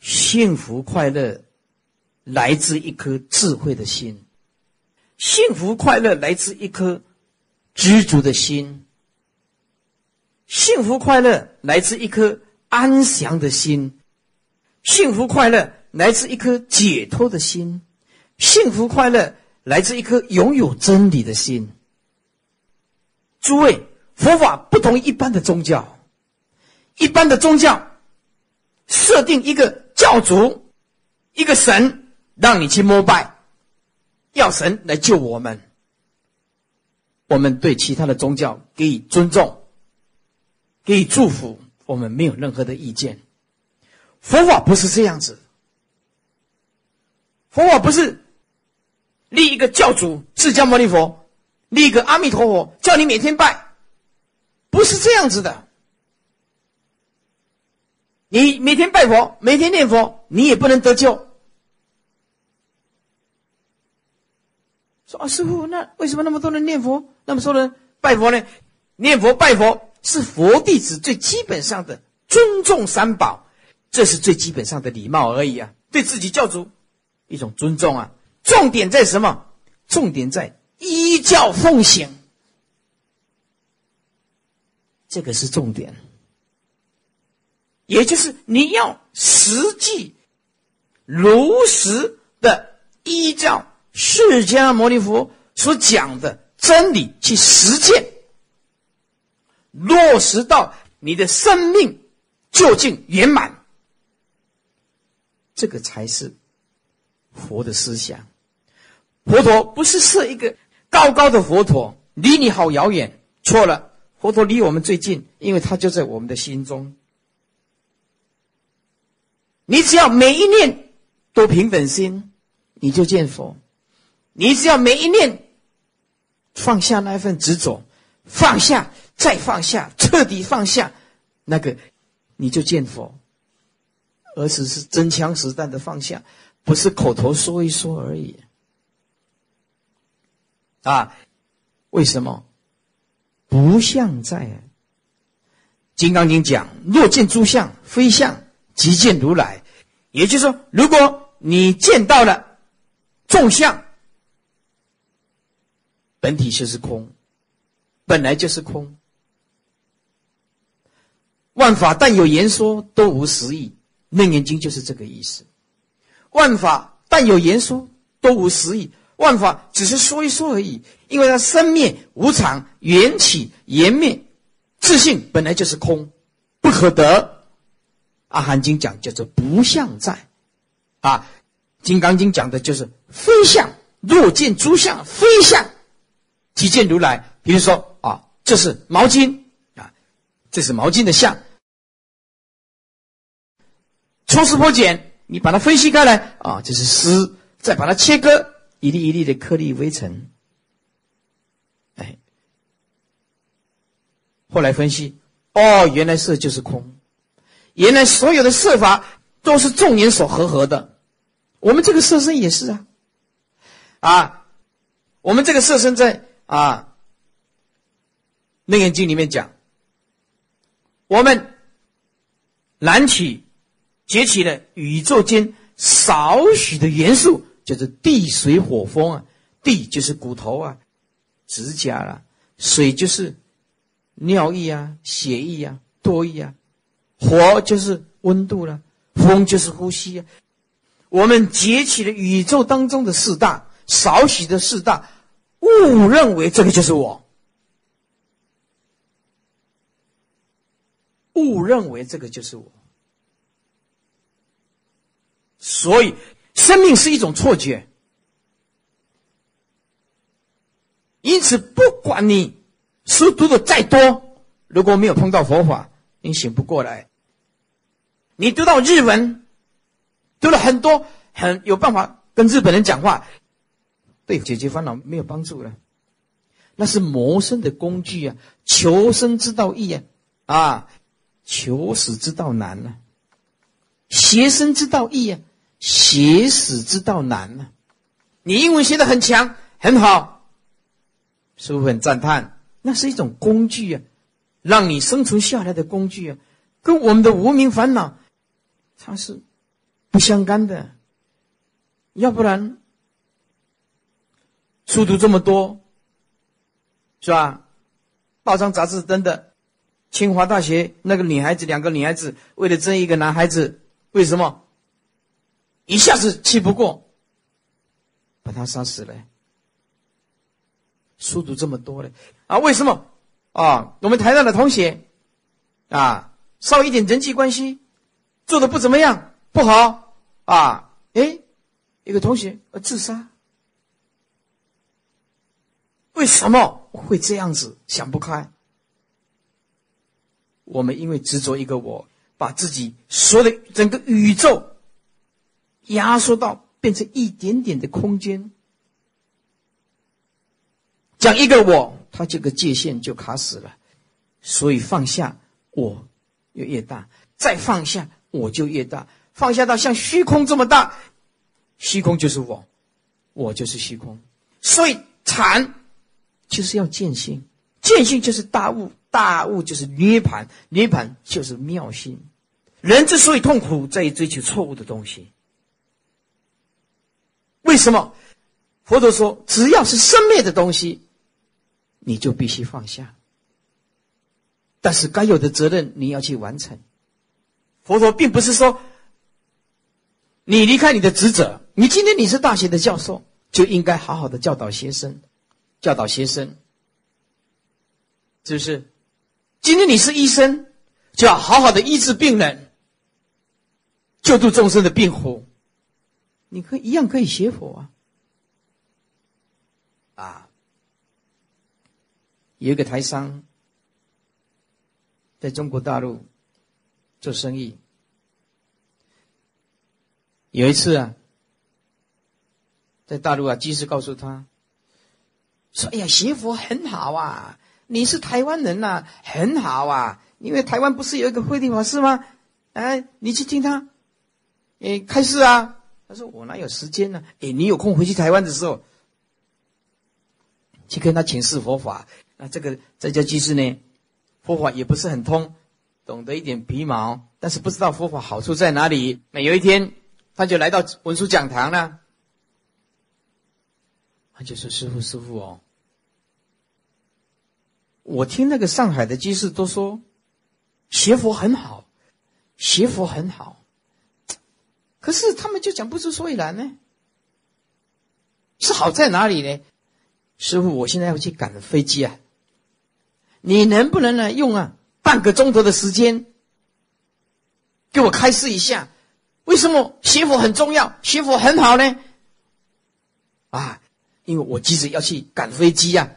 幸福快乐来自一颗智慧的心，幸福快乐来自一颗知足的心，幸福快乐来自一颗。安详的心，幸福快乐来自一颗解脱的心，幸福快乐来自一颗拥有真理的心。诸位，佛法不同一般的宗教，一般的宗教设定一个教主、一个神，让你去膜拜，要神来救我们。我们对其他的宗教给予尊重，给予祝福，我们没有任何的意见。佛法不是这样子，佛法不是立一个教主释迦牟尼佛，立个阿弥陀佛，叫你每天拜，不是这样子的。你每天拜佛，每天念佛，你也不能得救。说啊，师傅，那为什么那么多人念佛，那么多人拜佛呢？念佛拜佛是佛弟子最基本上的尊重三宝，这是最基本上的礼貌而已啊，对自己教主一种尊重啊。重点在什么？重点在依教奉行，这个是重点。也就是你要实际、如实的依照释迦牟尼佛所讲的真理去实践，落实到你的生命究竟圆满，这个才是佛的思想。佛陀不是设一个高高的佛陀，离你好遥远。错了，佛陀离我们最近，因为他就在我们的心中。你只要每一念都平等心，你就见佛；你只要每一念放下那份执着，放下再放下，彻底放下那个，你就见佛。而只是真枪实弹的放下，不是口头说一说而已。啊，为什么？不像在《金刚经》讲：“若见诸相非相。”即见如来，也就是说，如果你见到了众相，本体就是空，本来就是空。万法但有言说，都无实义。楞严经就是这个意思。万法但有言说，都无实义。万法只是说一说而已，因为它生灭无常，缘起缘灭，自性本来就是空，不可得。阿含经讲叫做不相在，啊，金刚经讲的就是非相。若见诸相非相，即见如来。比如说啊，这是毛巾啊，这是毛巾的相。抽丝剥茧，你把它分析开来啊，这是丝，再把它切割，一粒一粒的颗粒微尘。哎，后来分析，哦，原来色就是空。原来所有的色法都是众缘所合合的，我们这个色身也是啊，啊，我们这个色身在啊《楞严经》里面讲，我们燃起、结起了宇宙间少许的元素，就是地、水、火、风啊。地就是骨头啊、指甲啦，水就是尿液啊、血液啊、唾液啊。火就是温度了，风就是呼吸啊。我们结起了宇宙当中的四大，少许的四大，误认为这个就是我，误认为这个就是我。所以，生命是一种错觉。因此，不管你书读的再多，如果没有碰到佛法，你醒不过来。你读到日文，读了很多，很有办法跟日本人讲话，对解决烦恼没有帮助了。那是谋生的工具啊，求生之道易啊，啊，求死之道难呢。学生之道易啊，学死之道难呢。你英文学的很强，很好，师傅很赞叹，那是一种工具啊，让你生存下来的工具啊，跟我们的无名烦恼。它是不相干的，要不然书读这么多，是吧？报章杂志登的，清华大学那个女孩子，两个女孩子为了争一个男孩子，为什么一下子气不过，把他杀死了？书读这么多了啊？为什么啊？我们台上的同学啊，稍一点人际关系。做的不怎么样，不好啊！哎，一个同学自杀，为什么会这样子？想不开。我们因为执着一个我，把自己所有的整个宇宙压缩到变成一点点的空间。讲一个我，它这个界限就卡死了。所以放下我，就越大；再放下我就越大。放下到像虚空这么大，虚空就是我，我就是虚空。所以禅就是要见性，见性就是大悟，大悟就是涅盘，涅盘就是妙心。人之所以痛苦，在于追求错误的东西。为什么？佛陀说，只要是生灭的东西，你就必须放下。但是该有的责任你要去完成。佛陀并不是说。你离开你的职责，你今天你是大学的教授，就应该好好的教导学生，教导学生，是不是？今天你是医生，就要好好的医治病人，救度众生的病苦。你可以一样可以学佛啊！啊，有一个台商，在中国大陆做生意。有一次啊，在大陆啊，技师告诉他，说：“哎呀，学佛很好啊，你是台湾人呐，很好啊，因为台湾不是有一个慧定法师吗？哎，你去听他，哎，开示啊。”他说：“我哪有时间呢？哎，你有空回去台湾的时候，去跟他请示佛法。那这个在家居士呢，佛法也不是很通，懂得一点皮毛，但是不知道佛法好处在哪里。每有一天。”他就来到文殊讲堂了，他就说：“师傅，师傅哦，我听那个上海的居士都说，学佛很好，学佛很好，可是他们就讲不出所以然呢，是好在哪里呢？师傅，我现在要去赶飞机啊，你能不能呢用啊半个钟头的时间，给我开示一下？”为什么学佛很重要？学佛很好呢？啊，因为我急着要去赶飞机呀。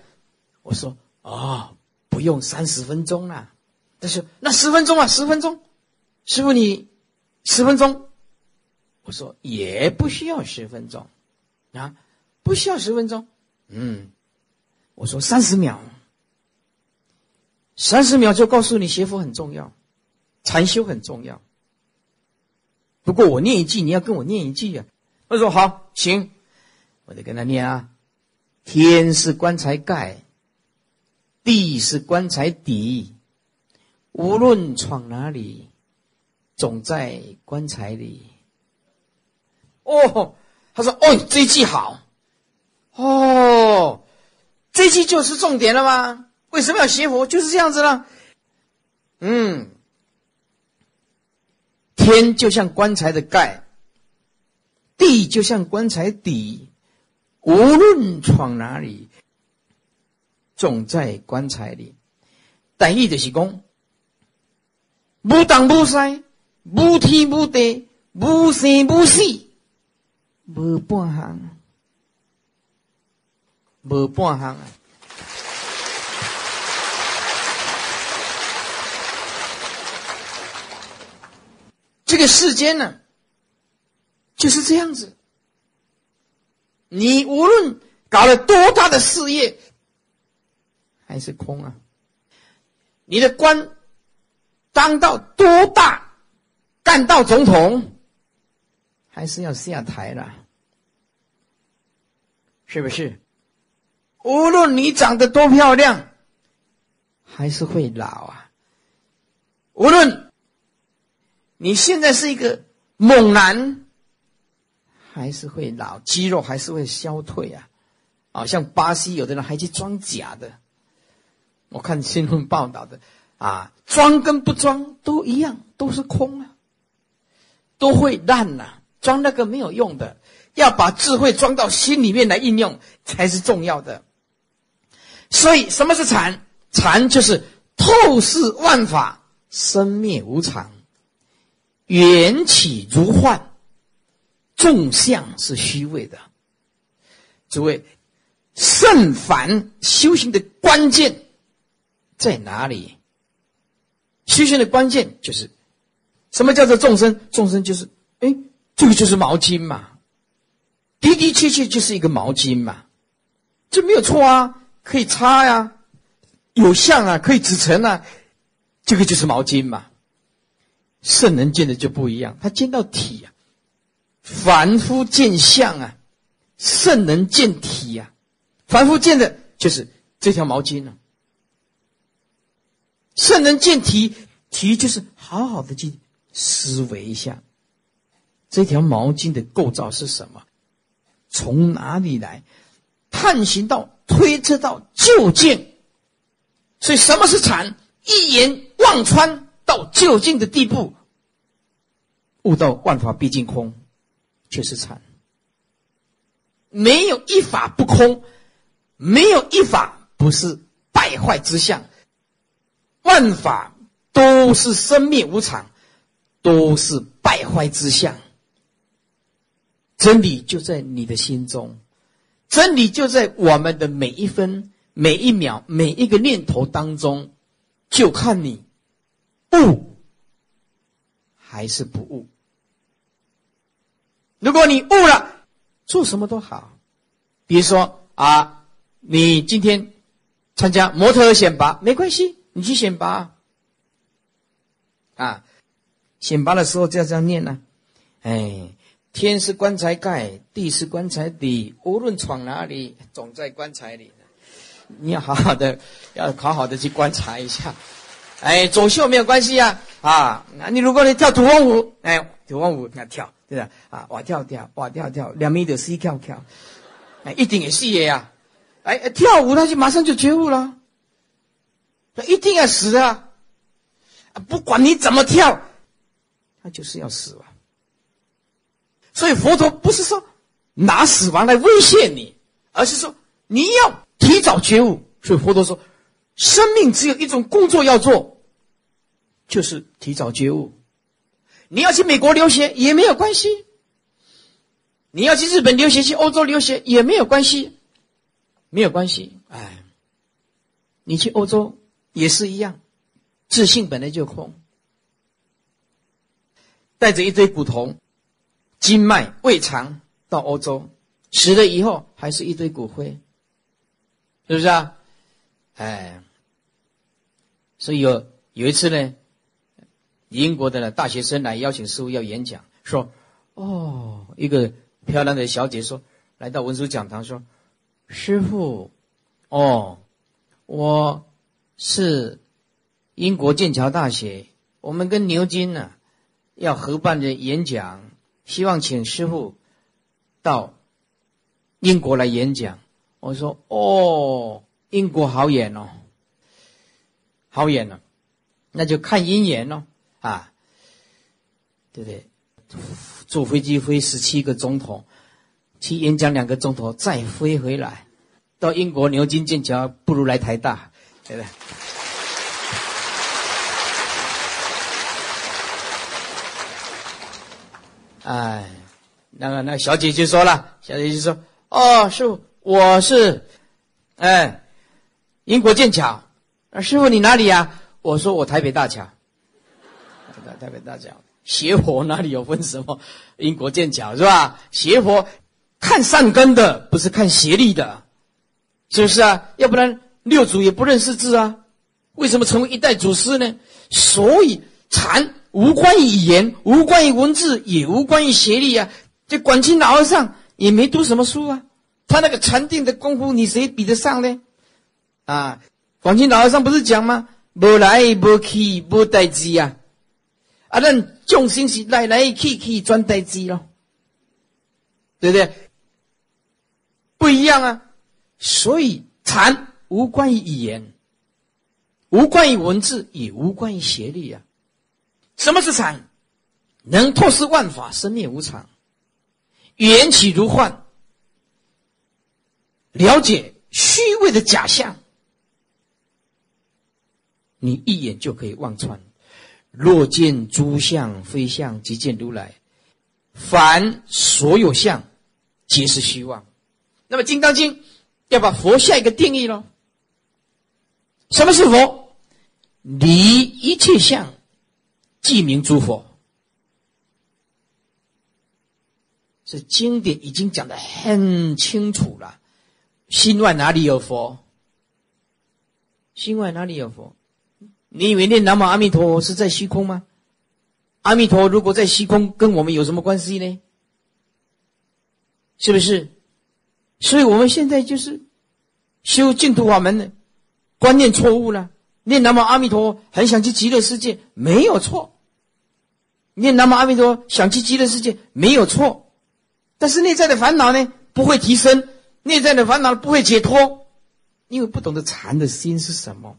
我说哦，不用三十分钟了。他说那十分钟啊，十分钟。师傅你十分钟？我说也不需要十分钟啊，不需要十分钟。嗯，我说三十秒，三十秒就告诉你学佛很重要，禅修很重要。不过我念一句，你要跟我念一句呀。他说好，行，我得跟他念啊。天是棺材盖，地是棺材底，无论闯哪里，总在棺材里。哦，他说哦，这句好，哦，这句就是重点了吗？为什么要学佛？就是这样子了。嗯。天就像棺材的盖，地就像棺材底，无论闯哪里，总在棺材里。但意就是讲，无东无塞，无天无地，无生不死，无半项，无半项啊。这个世间呢，就是这样子。你无论搞了多大的事业，还是空啊。你的官当到多大，干到总统，还是要下台了，是不是？无论你长得多漂亮，还是会老啊。无论。你现在是一个猛男，还是会老，肌肉还是会消退啊？啊，像巴西有的人还去装假的，我看新闻报道的啊，装跟不装都一样，都是空啊，都会烂呐。装那个没有用的，要把智慧装到心里面来应用才是重要的。所以，什么是禅？禅就是透视万法，生灭无常。缘起如幻，众相是虚伪的。诸位，圣凡修行的关键在哪里？修行的关键就是什么叫做众生？众生就是哎，这个就是毛巾嘛，的的确确就是一个毛巾嘛，这没有错啊，可以擦呀，有相啊，可以指成啊，这个就是毛巾嘛。圣人见的就不一样，他见到体啊，凡夫见相啊，圣人见体呀，凡夫见的就是这条毛巾呢。圣人见体，体就是好好的去思维一下，这条毛巾的构造是什么，从哪里来，探寻到推测到究竟。所以什么是禅？一言望穿到究竟的地步，悟到万法毕竟空，却是禅。没有一法不空，没有一法不是败坏之相。万法都是生灭无常，都是败坏之相。真理就在你的心中，真理就在我们的每一分、每一秒、每一个念头当中，就看你悟还是不悟。如果你悟了，做什么都好。比如说啊，你今天参加模特选拔，没关系。你去选拔啊！选拔的时候就要这样念呢。哎，天是棺材盖，地是棺材底，无论闯哪里，总在棺材里。你要好好的，要好好的去观察一下。哎，走秀没有关系呀。啊，那你如果你跳土风舞，哎，土风舞要跳，对吧？啊，我跳跳，我跳跳，两米的 C 跳跳，哎，一定也是呀。哎，跳舞他就马上就觉悟了。那一定要死啊！不管你怎么跳，他就是要死啊！所以佛陀不是说拿死亡来威胁你，而是说你要提早觉悟。所以佛陀说，生命只有一种工作要做，就是提早觉悟。你要去美国留学也没有关系，你要去日本留学、去欧洲留学也没有关系，没有关系。哎，你去欧洲。也是一样，自信本来就空，带着一堆古铜、经脉、胃肠到欧洲，死了以后还是一堆骨灰，是不是啊？哎，所以有有一次呢，英国的大学生来邀请师傅要演讲，说：“哦，一个漂亮的小姐说，来到文殊讲堂说，师傅，哦，我。”是英国剑桥大学，我们跟牛津呢要合办的演讲，希望请师傅到英国来演讲。我说：“哦，英国好远哦，好远哦，那就看姻缘喽啊，对不对？坐飞机飞十七个钟头，去演讲两个钟头，再飞回来，到英国牛津剑桥不如来台大。”对不对？哎，那个那小姐姐说了，小姐姐说：“哦，师傅，我是，哎，英国剑桥。啊，师傅你哪里呀？我说我台北大桥。台北大桥，邪佛哪里有分什么？英国剑桥是吧？邪佛看善根的，不是看邪力的，是不是啊？要不然。”六祖也不认识字啊，为什么成为一代祖师呢？所以禅无关于语言，无关于文字，也无关于学历啊。这广清老和尚也没读什么书啊，他那个禅定的功夫，你谁比得上呢？啊，广清老和尚不是讲吗？无来无去无代志啊，啊，那众生是来来去去转代志咯，对不对？不一样啊，所以禅。无关于语言，无关于文字，也无关于学历啊！什么是禅？能透视万法生灭无常，缘起如幻，了解虚伪的假象，你一眼就可以望穿。若见诸相非相，即见如来。凡所有相，皆是虚妄。那么《金刚经》要把佛下一个定义喽。什么是佛？离一切相，即名诸佛。这经典已经讲的很清楚了。心外哪里有佛？心外哪里有佛？你以为念南无阿弥陀佛是在虚空吗？阿弥陀如果在虚空，跟我们有什么关系呢？是不是？所以我们现在就是修净土法门的观念错误了。念南无阿弥陀佛，很想去极乐世界，没有错。念南无阿弥陀，想去极乐世界，没有错。但是内在的烦恼呢，不会提升；内在的烦恼不会解脱，因为不懂得禅的心是什么。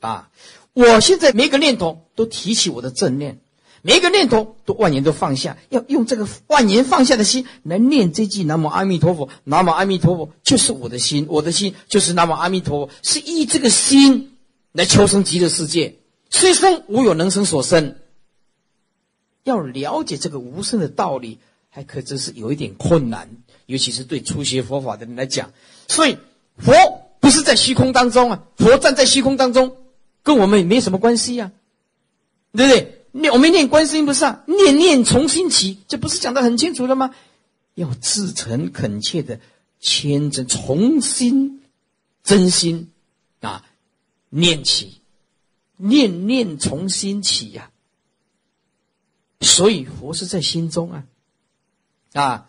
啊！我现在每个念头都提起我的正念，每一个念头都万年都放下，要用这个万年放下的心来念这句南无阿弥陀佛。南无阿弥陀佛就是我的心，我的心就是南无阿弥陀佛，是依这个心来求生极乐世界。虽生无有能生所生，要了解这个无声的道理。还可真是有一点困难，尤其是对初学佛法的人来讲。所以佛不是在虚空当中啊，佛站在虚空当中，跟我们也没什么关系呀，对不对？念我们念观世音菩萨，念念从心起，这不是讲的很清楚了吗？要自诚恳切的谦真，从心真心啊念起，念念从心起呀。所以佛是在心中啊。啊，